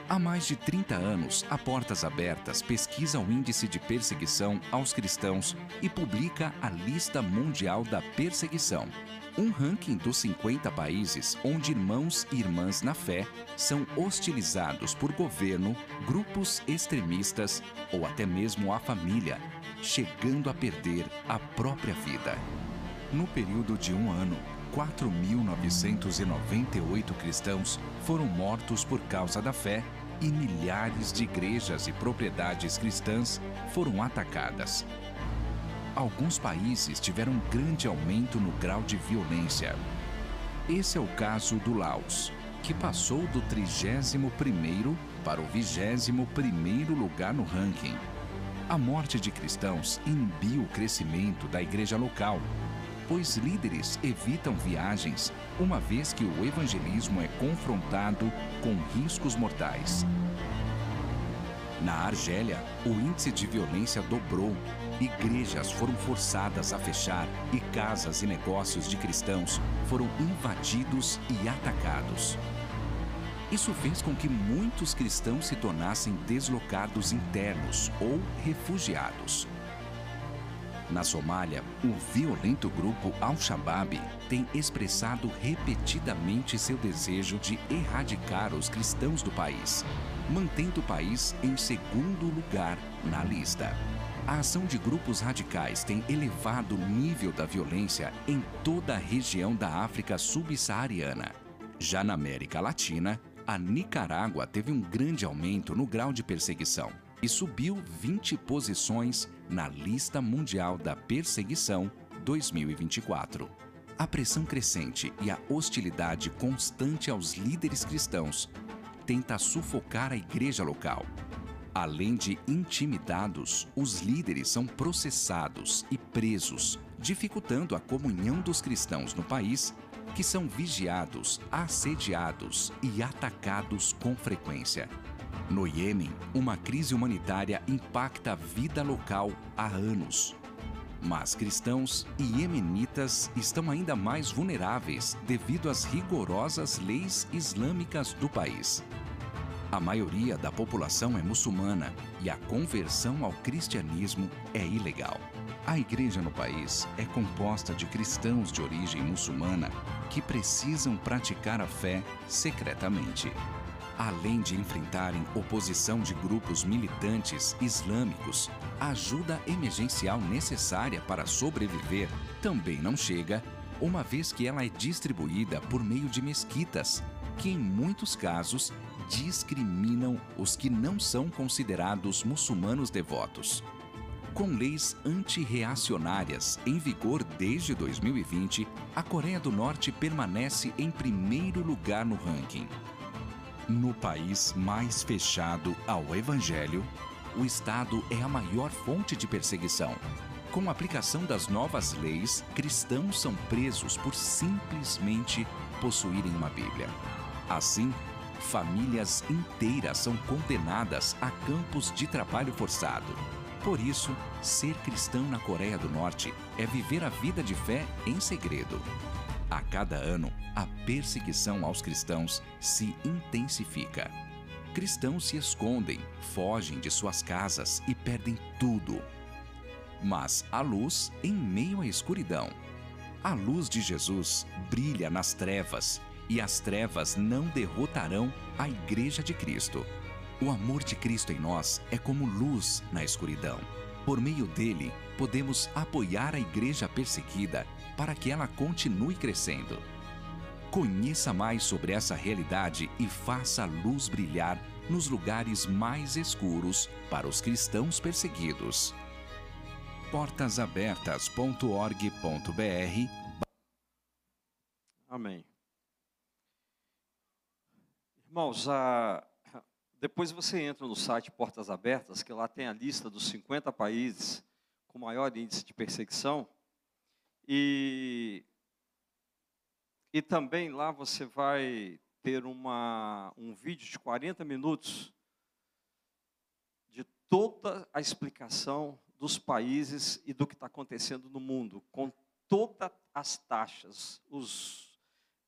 Há mais de 30 anos, a Portas Abertas pesquisa o índice de perseguição aos cristãos e publica a Lista Mundial da Perseguição, um ranking dos 50 países onde irmãos e irmãs na fé são hostilizados por governo, grupos extremistas ou até mesmo a família, chegando a perder a própria vida. No período de um ano, 4.998 cristãos foram mortos por causa da fé e milhares de igrejas e propriedades cristãs foram atacadas. Alguns países tiveram um grande aumento no grau de violência. Esse é o caso do Laos, que passou do 31º para o 21º lugar no ranking. A morte de cristãos inibiu o crescimento da igreja local pois líderes evitam viagens, uma vez que o evangelismo é confrontado com riscos mortais. Na Argélia, o índice de violência dobrou. Igrejas foram forçadas a fechar e casas e negócios de cristãos foram invadidos e atacados. Isso fez com que muitos cristãos se tornassem deslocados internos ou refugiados. Na Somália, o violento grupo Al-Shabaab tem expressado repetidamente seu desejo de erradicar os cristãos do país, mantendo o país em segundo lugar na lista. A ação de grupos radicais tem elevado o nível da violência em toda a região da África subsaariana. Já na América Latina, a Nicarágua teve um grande aumento no grau de perseguição e subiu 20 posições na Lista Mundial da Perseguição 2024. A pressão crescente e a hostilidade constante aos líderes cristãos tenta sufocar a igreja local. Além de intimidados, os líderes são processados e presos, dificultando a comunhão dos cristãos no país, que são vigiados, assediados e atacados com frequência. No Iêmen, uma crise humanitária impacta a vida local há anos. Mas cristãos e iemenitas estão ainda mais vulneráveis devido às rigorosas leis islâmicas do país. A maioria da população é muçulmana e a conversão ao cristianismo é ilegal. A igreja no país é composta de cristãos de origem muçulmana que precisam praticar a fé secretamente além de enfrentarem oposição de grupos militantes islâmicos, a ajuda emergencial necessária para sobreviver também não chega, uma vez que ela é distribuída por meio de mesquitas, que em muitos casos discriminam os que não são considerados muçulmanos devotos. Com leis antirreacionárias em vigor desde 2020, a Coreia do Norte permanece em primeiro lugar no ranking. No país mais fechado ao evangelho, o Estado é a maior fonte de perseguição. Com a aplicação das novas leis, cristãos são presos por simplesmente possuírem uma Bíblia. Assim, famílias inteiras são condenadas a campos de trabalho forçado. Por isso, ser cristão na Coreia do Norte é viver a vida de fé em segredo. A cada ano, a perseguição aos cristãos se intensifica. Cristãos se escondem, fogem de suas casas e perdem tudo. Mas há luz em meio à escuridão. A luz de Jesus brilha nas trevas e as trevas não derrotarão a Igreja de Cristo. O amor de Cristo em nós é como luz na escuridão. Por meio dele, podemos apoiar a igreja perseguida para que ela continue crescendo. Conheça mais sobre essa realidade e faça a luz brilhar nos lugares mais escuros para os cristãos perseguidos. portasabertas.org.br Amém. Irmãos, a, depois você entra no site Portas Abertas, que lá tem a lista dos 50 países com maior índice de perseguição. E, e também lá você vai ter uma, um vídeo de 40 minutos de toda a explicação dos países e do que está acontecendo no mundo, com todas as taxas, os,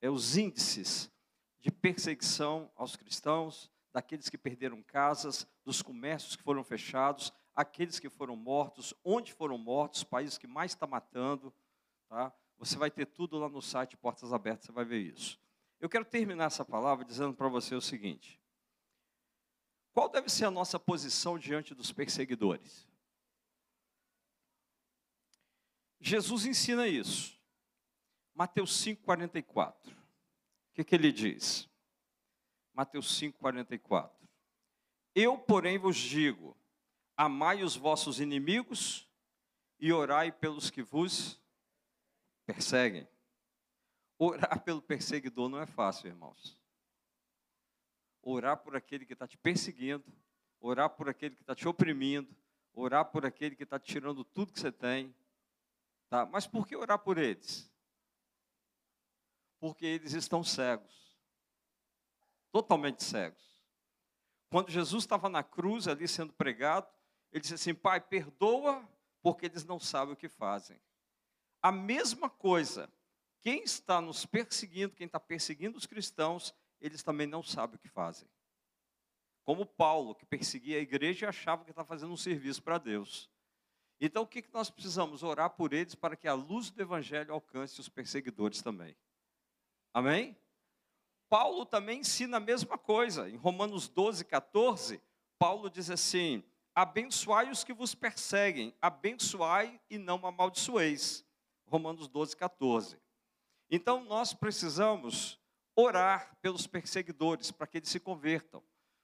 é, os índices de perseguição aos cristãos, daqueles que perderam casas, dos comércios que foram fechados, aqueles que foram mortos, onde foram mortos, países que mais está matando. Tá? Você vai ter tudo lá no site Portas Abertas, você vai ver isso. Eu quero terminar essa palavra dizendo para você o seguinte: qual deve ser a nossa posição diante dos perseguidores? Jesus ensina isso. Mateus 5,44. O que, que ele diz? Mateus 5,44. Eu, porém, vos digo: amai os vossos inimigos e orai pelos que vos perseguem. Orar pelo perseguidor não é fácil, irmãos. Orar por aquele que está te perseguindo, orar por aquele que está te oprimindo, orar por aquele que está te tirando tudo que você tem. Tá? Mas por que orar por eles? Porque eles estão cegos totalmente cegos. Quando Jesus estava na cruz ali sendo pregado, ele disse assim: Pai, perdoa, porque eles não sabem o que fazem. A mesma coisa, quem está nos perseguindo, quem está perseguindo os cristãos, eles também não sabem o que fazem. Como Paulo, que perseguia a igreja e achava que estava fazendo um serviço para Deus. Então, o que nós precisamos? Orar por eles para que a luz do Evangelho alcance os perseguidores também. Amém? Paulo também ensina a mesma coisa. Em Romanos 12, 14, Paulo diz assim: Abençoai os que vos perseguem, abençoai e não amaldiçoeis. Romanos 12, 14. Então nós precisamos orar pelos perseguidores para que eles se convertam.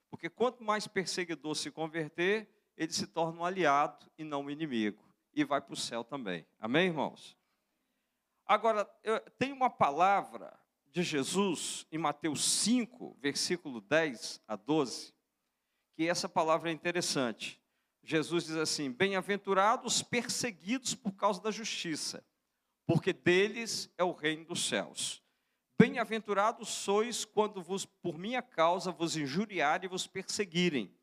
Porque quanto mais perseguidor se converter, ele se torna um aliado e não um inimigo. E vai para o céu também. Amém, irmãos? Agora, tem uma palavra de Jesus em Mateus 5, versículo 10 a 12, que essa palavra é interessante. Jesus diz assim: Bem-aventurados perseguidos por causa da justiça, porque deles é o reino dos céus. Bem-aventurados sois quando vos, por minha causa vos injuriarem e vos perseguirem,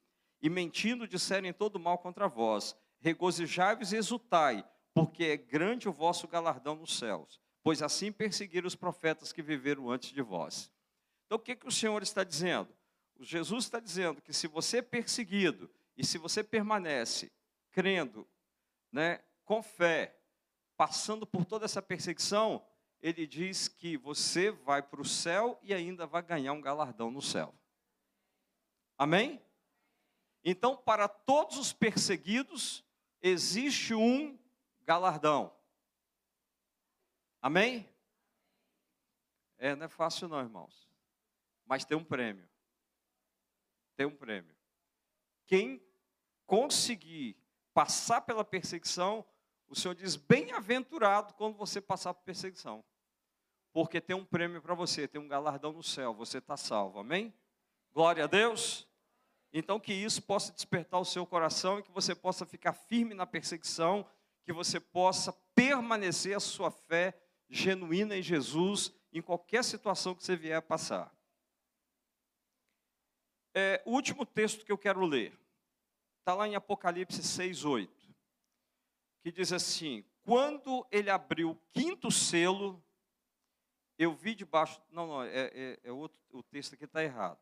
e mentindo disserem todo mal contra vós. Regozijai-vos e exultai, porque é grande o vosso galardão nos céus pois assim perseguiram os profetas que viveram antes de vós. Então o que, que o Senhor está dizendo? O Jesus está dizendo que se você é perseguido e se você permanece crendo, né, com fé, passando por toda essa perseguição, ele diz que você vai para o céu e ainda vai ganhar um galardão no céu. Amém? Então, para todos os perseguidos, existe um galardão. Amém? É, não é fácil não, irmãos. Mas tem um prêmio. tem um prêmio. Quem conseguir passar pela perseguição, o Senhor diz: bem-aventurado quando você passar por perseguição. Porque tem um prêmio para você, tem um galardão no céu, você está salvo. Amém? Glória a Deus. Então, que isso possa despertar o seu coração e que você possa ficar firme na perseguição, que você possa permanecer a sua fé genuína em Jesus em qualquer situação que você vier a passar. É, o último texto que eu quero ler está lá em Apocalipse 6, 8, que diz assim: Quando ele abriu o quinto selo, eu vi debaixo. Não, não, é, é, é outro, o texto aqui está errado.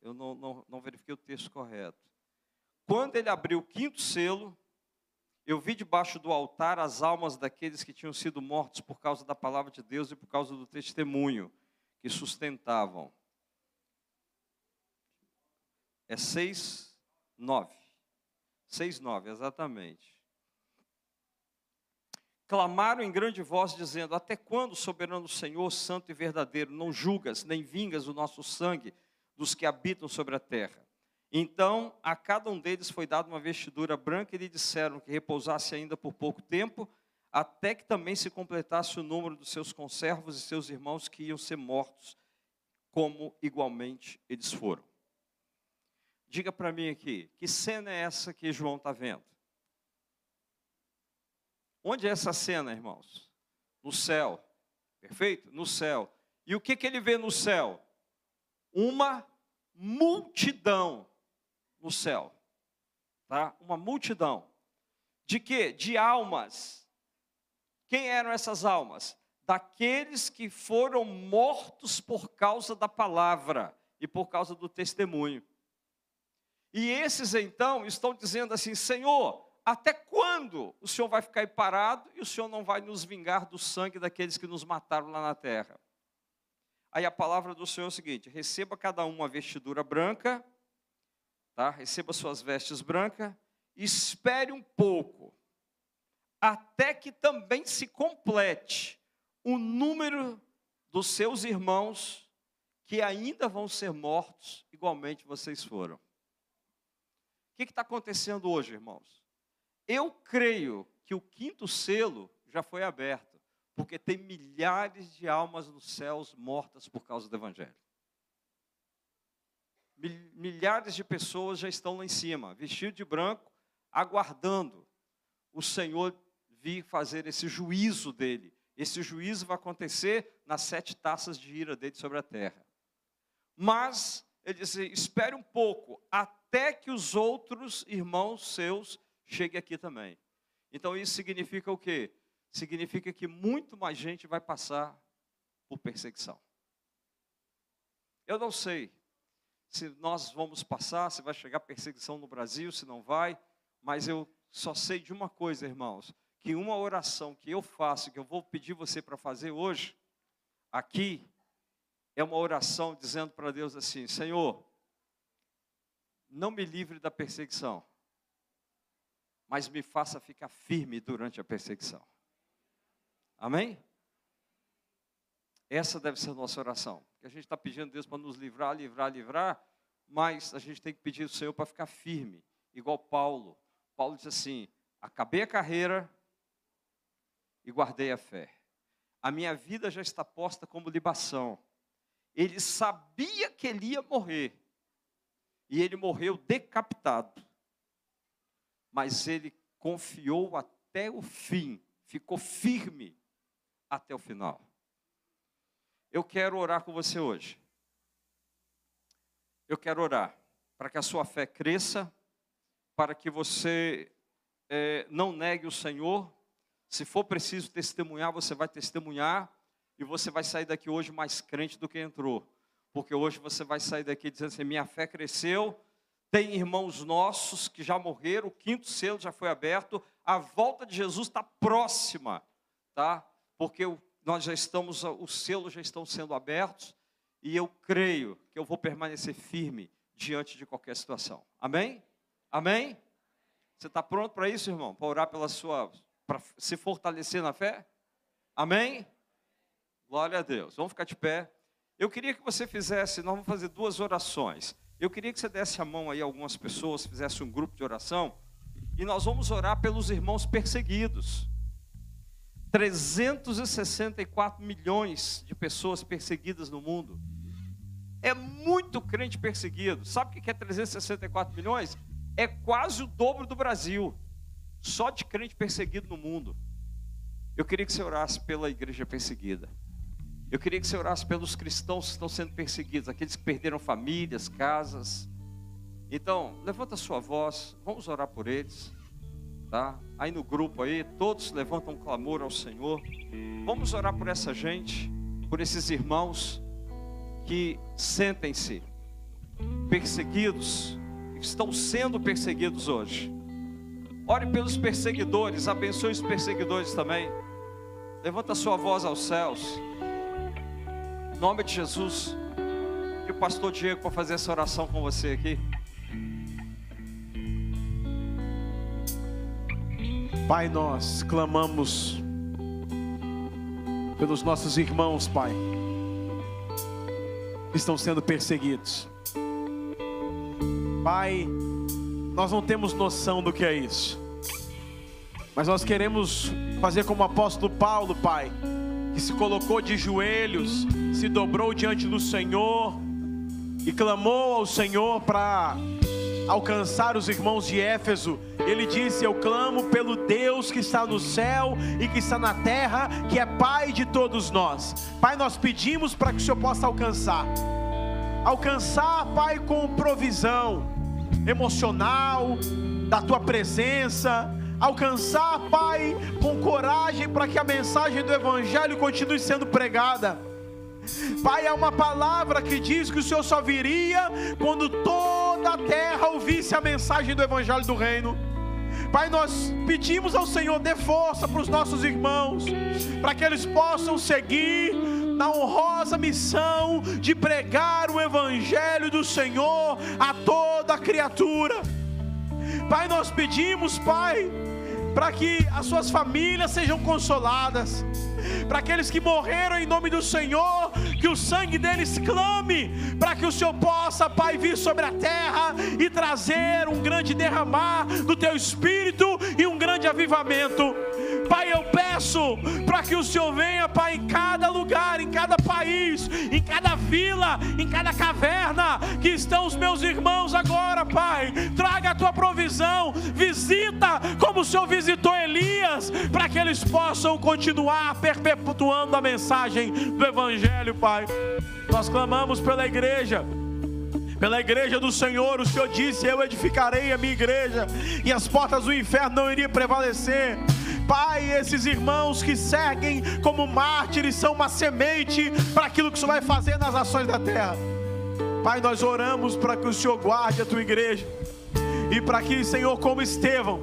Eu não, não, não verifiquei o texto correto. Quando ele abriu o quinto selo, eu vi debaixo do altar as almas daqueles que tinham sido mortos por causa da palavra de Deus e por causa do testemunho que sustentavam. É 6, 9. 6, 9, exatamente. Clamaram em grande voz, dizendo: Até quando, soberano Senhor, santo e verdadeiro, não julgas nem vingas o nosso sangue dos que habitam sobre a terra? Então, a cada um deles foi dada uma vestidura branca e lhe disseram que repousasse ainda por pouco tempo, até que também se completasse o número dos seus conservos e seus irmãos que iam ser mortos, como igualmente eles foram. Diga para mim aqui, que cena é essa que João está vendo? Onde é essa cena, irmãos? No céu. Perfeito? No céu. E o que, que ele vê no céu? Uma multidão no céu. Tá? Uma multidão. De quê? De almas. Quem eram essas almas? Daqueles que foram mortos por causa da palavra e por causa do testemunho. E esses então estão dizendo assim: Senhor, até quando o Senhor vai ficar aí parado e o Senhor não vai nos vingar do sangue daqueles que nos mataram lá na terra? Aí a palavra do Senhor é o seguinte: receba cada um uma vestidura branca, tá? receba suas vestes brancas, espere um pouco, até que também se complete o número dos seus irmãos que ainda vão ser mortos, igualmente vocês foram que está acontecendo hoje, irmãos? Eu creio que o quinto selo já foi aberto, porque tem milhares de almas nos céus mortas por causa do Evangelho. Milhares de pessoas já estão lá em cima, vestido de branco, aguardando o Senhor vir fazer esse juízo dele. Esse juízo vai acontecer nas sete taças de ira dele sobre a terra. Mas ele diz: espere um pouco, até que os outros irmãos seus cheguem aqui também. Então isso significa o quê? Significa que muito mais gente vai passar por perseguição. Eu não sei se nós vamos passar, se vai chegar perseguição no Brasil, se não vai, mas eu só sei de uma coisa, irmãos, que uma oração que eu faço, que eu vou pedir você para fazer hoje, aqui, é uma oração dizendo para Deus assim: Senhor, não me livre da perseguição, mas me faça ficar firme durante a perseguição. Amém? Essa deve ser a nossa oração. Que a gente está pedindo a Deus para nos livrar, livrar, livrar, mas a gente tem que pedir ao Senhor para ficar firme, igual Paulo. Paulo diz assim: acabei a carreira e guardei a fé. A minha vida já está posta como libação. Ele sabia que ele ia morrer. E ele morreu decapitado. Mas ele confiou até o fim, ficou firme até o final. Eu quero orar com você hoje. Eu quero orar para que a sua fé cresça, para que você é, não negue o Senhor. Se for preciso testemunhar, você vai testemunhar e você vai sair daqui hoje mais crente do que entrou. Porque hoje você vai sair daqui dizendo assim: minha fé cresceu, tem irmãos nossos que já morreram, o quinto selo já foi aberto, a volta de Jesus está próxima, tá? Porque nós já estamos, os selos já estão sendo abertos, e eu creio que eu vou permanecer firme diante de qualquer situação. Amém? Amém? Você está pronto para isso, irmão? Para orar pela sua, para se fortalecer na fé? Amém? Glória a Deus. Vamos ficar de pé. Eu queria que você fizesse, nós vamos fazer duas orações. Eu queria que você desse a mão aí a algumas pessoas, fizesse um grupo de oração, e nós vamos orar pelos irmãos perseguidos. 364 milhões de pessoas perseguidas no mundo. É muito crente perseguido. Sabe o que é 364 milhões? É quase o dobro do Brasil. Só de crente perseguido no mundo. Eu queria que você orasse pela igreja perseguida. Eu queria que você orasse pelos cristãos que estão sendo perseguidos, aqueles que perderam famílias, casas. Então, levanta a sua voz, vamos orar por eles. Tá? Aí no grupo aí, todos levantam um clamor ao Senhor. Vamos orar por essa gente, por esses irmãos que sentem-se perseguidos, estão sendo perseguidos hoje. Ore pelos perseguidores, abençoe os perseguidores também. Levanta a sua voz aos céus. Em nome de Jesus. E o pastor Diego para fazer essa oração com você aqui. Pai, nós clamamos pelos nossos irmãos, Pai estão sendo perseguidos. Pai, nós não temos noção do que é isso, mas nós queremos fazer como o apóstolo Paulo, Pai, que se colocou de joelhos, se dobrou diante do Senhor e clamou ao Senhor para alcançar os irmãos de Éfeso, ele disse: Eu clamo pelo Deus que está no céu e que está na terra, que é Pai de todos nós. Pai, nós pedimos para que o Senhor possa alcançar. Alcançar, Pai, com provisão emocional, da tua presença, alcançar, Pai, com coragem para que a mensagem do Evangelho continue sendo pregada. Pai, é uma palavra que diz que o Senhor só viria quando toda a terra ouvisse a mensagem do Evangelho do Reino. Pai, nós pedimos ao Senhor, dê força para os nossos irmãos, para que eles possam seguir na honrosa missão de pregar o Evangelho do Senhor a toda criatura. Pai, nós pedimos, Pai, para que as suas famílias sejam consoladas, para aqueles que morreram em nome do Senhor, que o sangue deles clame, para que o Senhor possa, Pai, vir sobre a terra e trazer um grande derramar do teu espírito e um grande avivamento. Pai, eu peço para que o Senhor venha, Pai, em cada lugar, em cada país, em cada vila, em cada caverna que estão os meus irmãos agora, Pai. Traga a tua provisão, visita como o Senhor visitou Elias, para que eles possam continuar perpetuando a mensagem do Evangelho, Pai. Nós clamamos pela igreja pela igreja do Senhor, o Senhor disse: Eu edificarei a minha igreja, e as portas do inferno não iriam prevalecer. Pai, esses irmãos que seguem como mártires são uma semente para aquilo que o Senhor vai fazer nas ações da terra. Pai, nós oramos para que o Senhor guarde a tua igreja e para que, Senhor, como Estevão,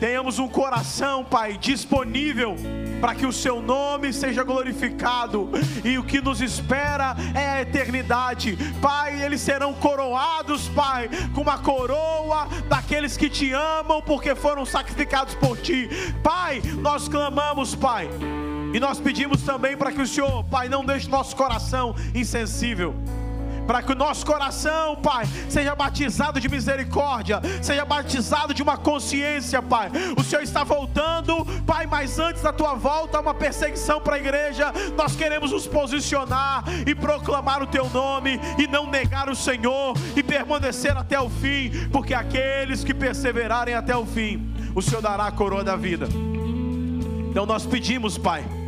tenhamos um coração, Pai, disponível para que o Seu nome seja glorificado e o que nos espera é a eternidade. Pai, eles serão coroados, Pai, com uma coroa daqueles que te amam porque foram sacrificados por Ti. Pai, nós clamamos, Pai. E nós pedimos também para que o Senhor, Pai, não deixe nosso coração insensível para que o nosso coração, Pai, seja batizado de misericórdia, seja batizado de uma consciência, Pai. O Senhor está voltando, Pai, mas antes da tua volta, uma perseguição para a igreja. Nós queremos nos posicionar e proclamar o teu nome e não negar o Senhor e permanecer até o fim, porque aqueles que perseverarem até o fim, o Senhor dará a coroa da vida. Então nós pedimos, Pai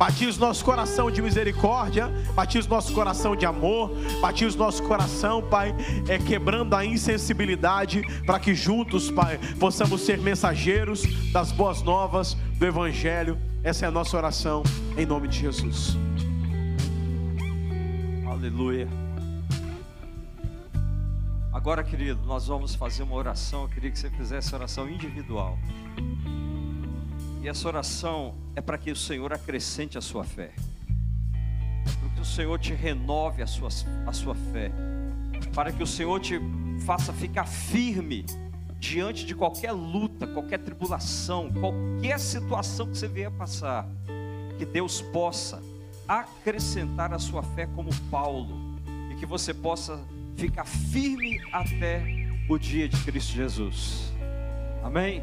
Batiza o nosso coração de misericórdia, batiza o nosso coração de amor, batiza o nosso coração, Pai, é quebrando a insensibilidade, para que juntos, Pai, possamos ser mensageiros das boas novas do Evangelho. Essa é a nossa oração, em nome de Jesus. Aleluia. Agora, querido, nós vamos fazer uma oração. Eu queria que você fizesse oração individual. E essa oração é para que o Senhor acrescente a sua fé, para que o Senhor te renove a sua, a sua fé, para que o Senhor te faça ficar firme diante de qualquer luta, qualquer tribulação, qualquer situação que você vier passar, que Deus possa acrescentar a sua fé como Paulo, e que você possa ficar firme até o dia de Cristo Jesus. Amém?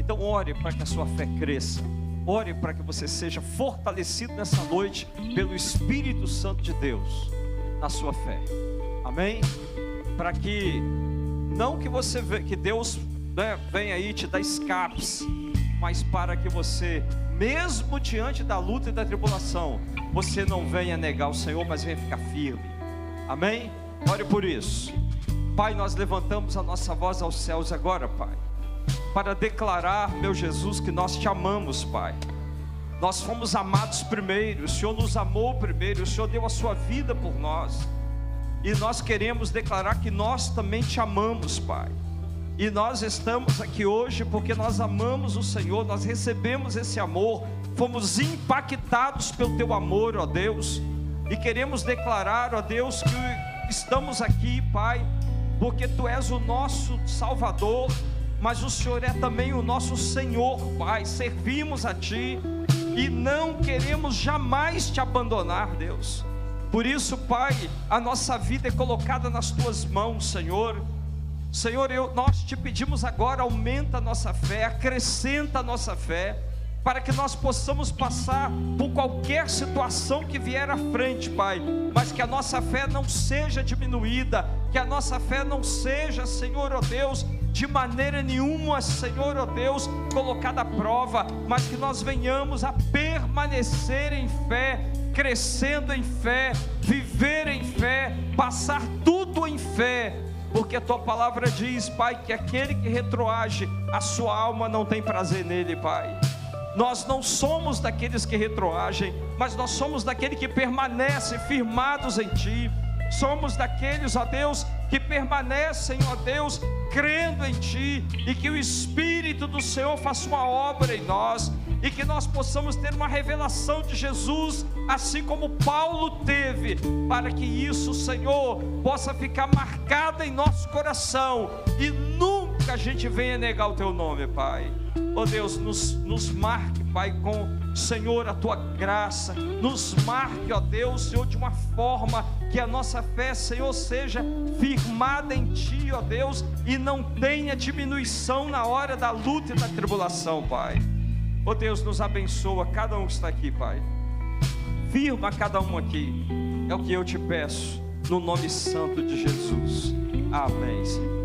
Então ore para que a sua fé cresça. Ore para que você seja fortalecido nessa noite pelo Espírito Santo de Deus na sua fé. Amém? Para que não que você que Deus né, venha aí te dar escapes, mas para que você, mesmo diante da luta e da tribulação, você não venha negar o Senhor, mas venha ficar firme. Amém? Ore por isso. Pai, nós levantamos a nossa voz aos céus agora, Pai, para declarar, meu Jesus, que nós te amamos, Pai. Nós fomos amados primeiro, o Senhor nos amou primeiro, o Senhor deu a sua vida por nós. E nós queremos declarar que nós também te amamos, Pai. E nós estamos aqui hoje porque nós amamos o Senhor, nós recebemos esse amor, fomos impactados pelo teu amor, ó Deus. E queremos declarar, ó Deus, que estamos aqui, Pai, porque Tu és o nosso Salvador, mas o Senhor é também o nosso Senhor, Pai. Servimos a Ti e não queremos jamais Te abandonar, Deus. Por isso, Pai, a nossa vida é colocada nas Tuas mãos, Senhor. Senhor, eu, nós te pedimos agora, aumenta a nossa fé, acrescenta a nossa fé para que nós possamos passar por qualquer situação que vier à frente, Pai, mas que a nossa fé não seja diminuída, que a nossa fé não seja, Senhor, ó oh Deus, de maneira nenhuma, Senhor, ó oh Deus, colocada à prova, mas que nós venhamos a permanecer em fé, crescendo em fé, viver em fé, passar tudo em fé, porque a tua palavra diz, Pai, que aquele que retroage, a sua alma não tem prazer nele, Pai. Nós não somos daqueles que retroagem, mas nós somos daqueles que permanecem firmados em Ti. Somos daqueles, ó Deus, que permanecem, ó Deus, crendo em Ti e que o Espírito do Senhor faça uma obra em nós e que nós possamos ter uma revelação de Jesus, assim como Paulo teve, para que isso, Senhor, possa ficar marcado em nosso coração e nunca a gente venha negar o Teu nome, Pai. Oh Deus, nos, nos marque, Pai, com Senhor a tua graça, nos marque, ó Deus, Senhor, de uma forma que a nossa fé, Senhor, seja firmada em Ti, ó Deus, e não tenha diminuição na hora da luta e da tribulação, Pai. Ó Deus, nos abençoa cada um que está aqui, Pai. Firma cada um aqui, é o que eu te peço, no nome santo de Jesus. Amém, Senhor.